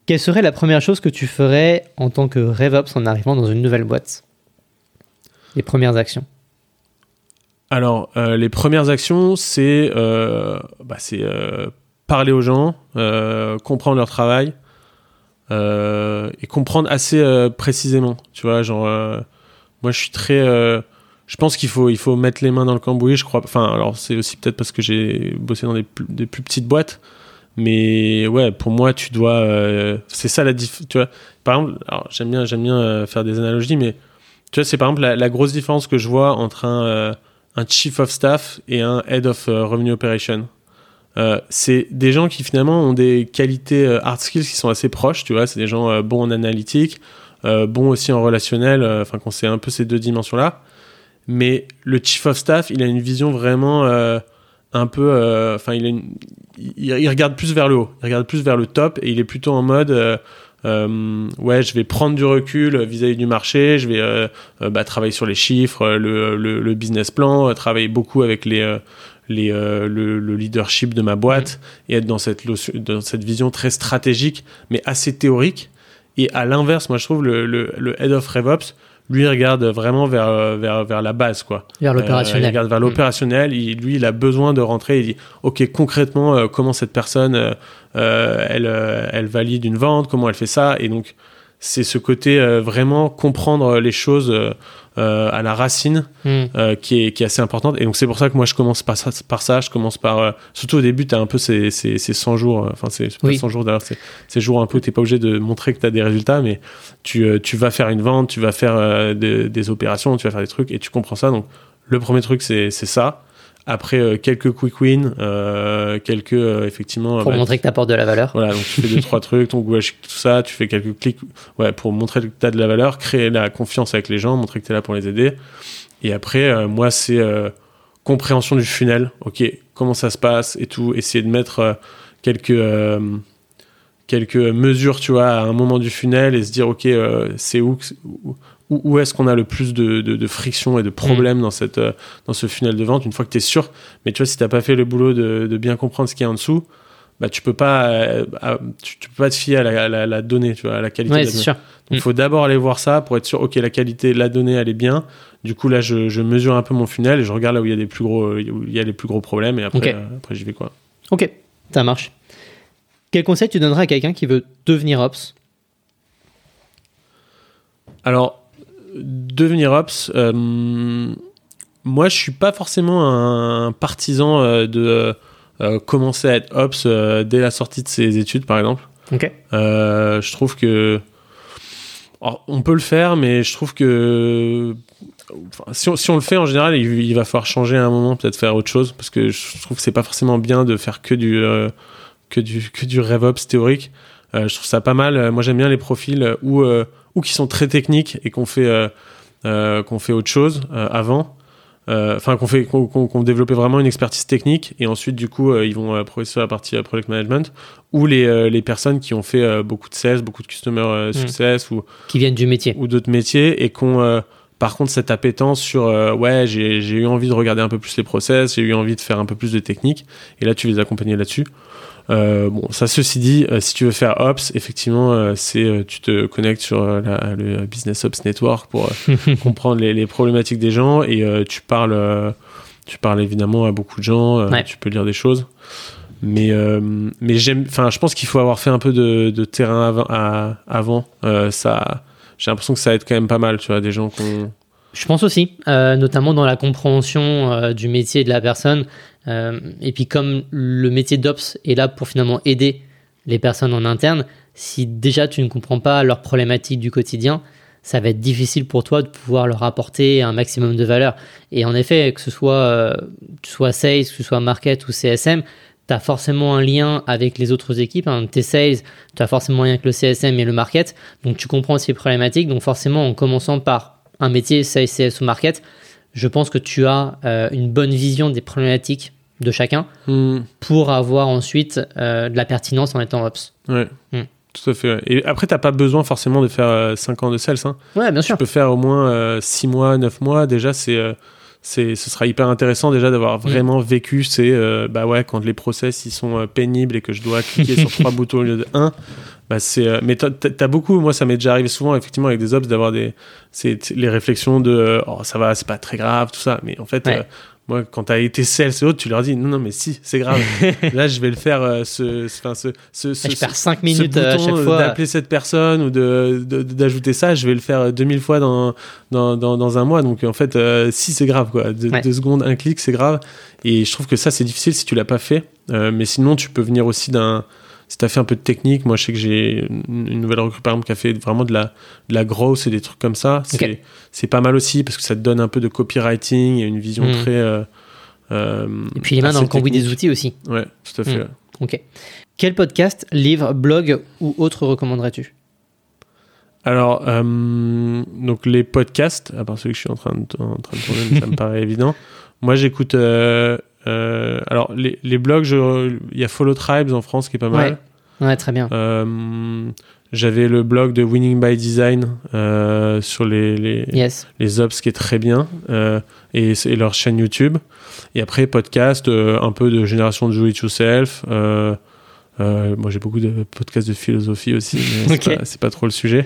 Quelle serait la première chose que tu ferais en tant que RevOps en arrivant dans une nouvelle boîte? Les premières actions. Alors, euh, les premières actions, c'est euh, bah, euh, parler aux gens, comprendre leur travail et comprendre assez précisément. Tu vois, genre, moi, je suis très. je pense qu'il faut, il faut mettre les mains dans le cambouis, je crois. Enfin, alors, c'est aussi peut-être parce que j'ai bossé dans des plus, petites boîtes. Mais ouais, pour moi, tu dois. c'est ça la diff. Tu par exemple, j'aime bien, bien faire des analogies, mais tu vois, c'est par exemple la, grosse différence que je vois entre un, un chief of staff et un head of euh, revenue operation. Euh, c'est des gens qui finalement ont des qualités euh, hard skills qui sont assez proches, tu vois. C'est des gens euh, bons en analytique, bons aussi en relationnel, enfin, qu'on sait un peu ces deux dimensions-là. Mais le chief of staff, il a une vision vraiment un peu. Enfin, il, il regarde plus vers le haut, il regarde plus vers le top et il est plutôt en mode. Euh, ouais, je vais prendre du recul vis-à-vis du marché, je vais euh, euh, bah, travailler sur les chiffres, le, le, le business plan, travailler beaucoup avec les, les, le, le leadership de ma boîte et être dans cette, lotion- dans cette vision très stratégique, mais assez théorique. Et à l'inverse, moi je trouve le, le, le head of RevOps, lui il regarde vraiment vers, euh, vers, vers la base, quoi. Vers Euh, il l'opérationnel. regarde vers l'opérationnel. Il- lui, il a besoin de rentrer. Il dit, ok, concrètement, euh, comment cette personne, euh, elle, elle valide une vente, comment elle fait ça, et donc c'est ce côté vraiment comprendre les choses à la racine Hmm. euh, qui, est, qui est assez importante. Et donc c'est pour ça que moi je commence par ça. Par ça je commence par euh, surtout au début, tu as un peu ces, ces, ces 100 jours. euh, Enfin, c'est pas Oui. 100 jours d'ailleurs. C'est ces jours un peu. T'es pas obligé de montrer que tu as des résultats, mais tu, euh, tu vas faire une vente, tu vas faire euh, des, des opérations, tu vas faire des trucs et tu comprends ça. Donc le premier truc c'est c'est ça. Après euh, quelques quick wins, euh, quelques euh, effectivement. Pour bah, montrer que tu apportes de la valeur. voilà, donc tu fais deux, trois trucs, ton Sheet, tout ça, tu fais quelques clics ouais, pour montrer que tu as de la valeur, créer la confiance avec les gens, montrer que tu es là pour les aider. Et après, moi, c'est compréhension du funnel. Ok, comment ça se passe et tout. Essayer de mettre quelques, quelques mesures, tu vois, à un moment du funnel et se dire, ok, c'est où, que- où, où est-ce qu'on a le plus de, de, de friction et de problèmes dans, cette, euh, dans ce funnel de vente, une fois que tu es sûr. Mais tu vois, si tu pas fait le boulot de, de bien comprendre ce qu'il y a en dessous, bah, tu peux pas, euh, à- tu, tu peux pas te fier à la, à la- la donnée, tu vois, à la qualité Ouais, de la sûr. Donc, Mm. il faut d'abord aller voir ça pour être sûr, ok, la qualité, la donnée, elle est bien. Du coup, là, je, je mesure un peu mon funnel et je regarde là où il y a des plus gros, où il y a les plus gros problèmes et après, euh, après j'y vais quoi. Ok, ça marche. Quel conseil tu donnerais à quelqu'un qui veut devenir Ops? Alors, devenir Ops, euh, moi, je suis pas forcément un partisan euh, de euh, commencer à être Ops dès la sortie de ses études, par exemple. Ok. Euh, je trouve que. Alors, on peut le faire, mais je trouve que. enfin, si, on, si on le fait en général, il, il va falloir changer à un moment, peut-être faire autre chose, parce que je trouve que c'est pas forcément bien de faire que du, euh, que du, que du RevOps théorique. Euh, je trouve ça pas mal. Moi, j'aime bien les profils où, euh, ou qui sont très techniques et qu'on fait, euh, euh, qu'on fait autre chose euh, avant. Euh, Enfin, qu'on fait, qu'on qu'on- qu'on développait vraiment une expertise technique et ensuite, du coup, euh, ils vont euh, progresser sur la partie product management ou les, les personnes qui ont fait beaucoup de sales, beaucoup de customer Mm. success ou, Qui viennent du métier. ou d'autres métiers et qui ont euh, Par contre, cette appétence sur ouais, j'ai j'ai eu envie de regarder un peu plus les process, j'ai eu envie de faire un peu plus de technique, et là tu les accompagner là-dessus. Euh, bon, ça ceci dit, euh, si tu veux faire Ops, effectivement, euh, c'est tu te connectes sur la- le Business Ops Network pour comprendre les, les problématiques des gens et tu parles, tu parles évidemment à beaucoup de gens, Ouais. tu peux lire des choses. Mais mais j'aime, enfin, je pense qu'il faut avoir fait un peu de, de terrain avant. à- avant. Ça, j'ai l'impression que ça aide quand même pas mal, tu vois, des gens qu'on. Je pense aussi, euh, notamment dans la compréhension euh, du métier de la personne. Euh, et puis comme le métier d'Ops est là pour finalement aider les personnes en interne, si déjà tu ne comprends pas leurs problématiques du quotidien, ça va être difficile pour toi de pouvoir leur apporter un maximum de valeur. Et en effet, que ce soit, euh, soit sales, que ce soit market ou CSM, tu as forcément un lien avec les autres équipes. Hein. Tes sales, tu as forcément un lien avec le CSM et le market. Donc tu comprends ces problématiques. Donc forcément, en commençant par un métier sales, CS ou market, je pense que tu as euh, une bonne vision des problématiques de chacun Hmm, pour avoir ensuite euh, de la pertinence en étant ops. ouais. Hmm. Tout à fait. ouais. Et après, t'as pas besoin forcément de faire 5 ans de sales. Hein. Ouais, bien Tu sûr. peux faire au moins 6 mois, 9 mois. Déjà, c'est, euh, c'est, ce sera hyper intéressant déjà d'avoir vraiment vécu ces, euh, bah ouais, quand les process ils sont euh, pénibles et que je dois cliquer sur trois boutons au lieu de un. Bah c'est, euh, mais t'as, beaucoup, moi ça m'est déjà arrivé souvent effectivement avec des ops d'avoir des, c'est les réflexions de, euh, oh ça va, c'est pas très grave, tout ça. Mais en fait, Ouais. Euh, moi quand t'as été sales et autres, tu leur dis non non mais si c'est grave. Là je vais le faire, euh, ce, ce, ce, ce, ce, je perds ce- 5 ce minutes euh, à chaque euh, fois. d'appeler cette personne ou de, de- d'ajouter ça, je vais le faire 2000 fois dans, dans, dans, dans un mois. Donc en fait, euh, si c'est grave, quoi. Deux, Ouais. deux secondes, un clic, c'est grave. Et je trouve que ça, c'est difficile si tu l'as pas fait. Euh, mais sinon, tu peux venir aussi d'un. Si tu as fait un peu de technique, moi je sais que j'ai une nouvelle recrue par exemple qui a fait vraiment de la, de la grosse et des trucs comme ça. C'est, Ok. c'est pas mal aussi parce que ça te donne un peu de copywriting et une vision Mhm. très. euh, euh, Et puis les mains dans le cambouis des outils aussi. Ouais, tout à fait. Mhm. ouais. Ok. Quel podcast, livre, blog ou autre recommanderais-tu? Alors, euh, donc les podcasts, à part celui que je suis en train de, en train de tourner, mais ça me paraît évident. Moi, j'écoute. euh, euh, alors, les, les blogs, il y a Follow Tribes en France qui est pas mal. Ouais, très bien. Euh, J'avais le blog de Winning by Design euh, sur les, les, Yes. les ops qui est très bien et, et leur chaîne YouTube. Et après, podcast, un peu de génération de do it yourself. Moi, j'ai beaucoup de podcasts de philosophie aussi, mais c'est Ok. pas- c'est pas, trop le sujet.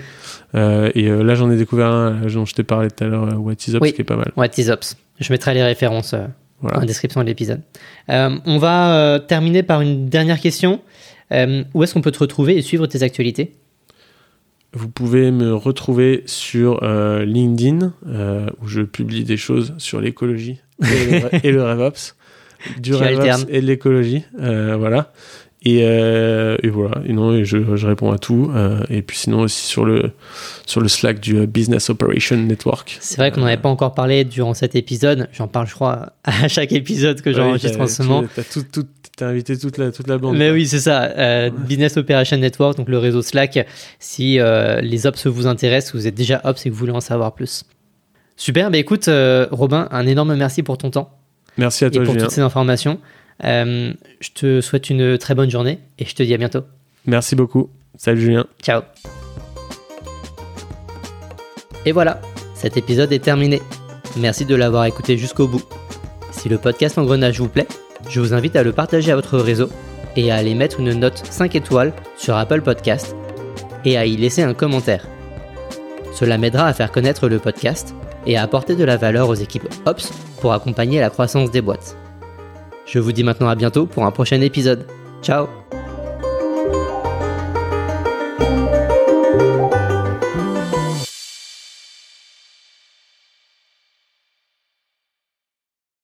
Et là, j'en ai découvert un dont je t'ai parlé tout à l'heure, What is Ops, Oui. qui est pas mal. Ouais, Ops. Je mettrai les références Voilà. en description de l'épisode. Euh, on va euh, terminer par une dernière question. Euh, où est-ce qu'on peut te retrouver et suivre tes actualités? Vous pouvez me retrouver sur euh, LinkedIn, euh, où je publie des choses sur l'écologie et, le- et le RevOps. Du RevOps et de l'écologie. euh, voilà. Et, euh, et voilà. Et non, et je, je réponds à tout. euh, et puis sinon aussi sur le, sur le Slack du euh, Business Operation Network. C'est vrai qu'on n'en avait pas encore parlé durant cet épisode. J'en parle, je crois, à chaque épisode que j'enregistre Ouais, en ce moment. T'as tout, invité toute la, toute la bande. Mais quoi. oui, c'est ça. Euh, Business Operation Network, donc le réseau Slack. Si euh, les ops vous intéressent, vous êtes déjà ops et que vous voulez en savoir plus. Super. Bah écoute, euh, Robin, un énorme merci pour ton temps Merci à et toi, pour Julien. toutes ces informations. Euh, je te souhaite une très bonne journée et je te dis à bientôt. Merci beaucoup. Salut, Julien. Ciao. Et voilà, cet épisode est terminé. Merci de l'avoir écouté jusqu'au bout. Si le podcast Engrenage vous plaît, je vous invite à le partager à votre réseau et à aller mettre une note 5 étoiles sur Apple Podcast et à y laisser un commentaire. Cela m'aidera à faire connaître le podcast et à apporter de la valeur aux équipes Ops pour accompagner la croissance des boîtes. Je vous dis maintenant à bientôt pour un prochain épisode. Ciao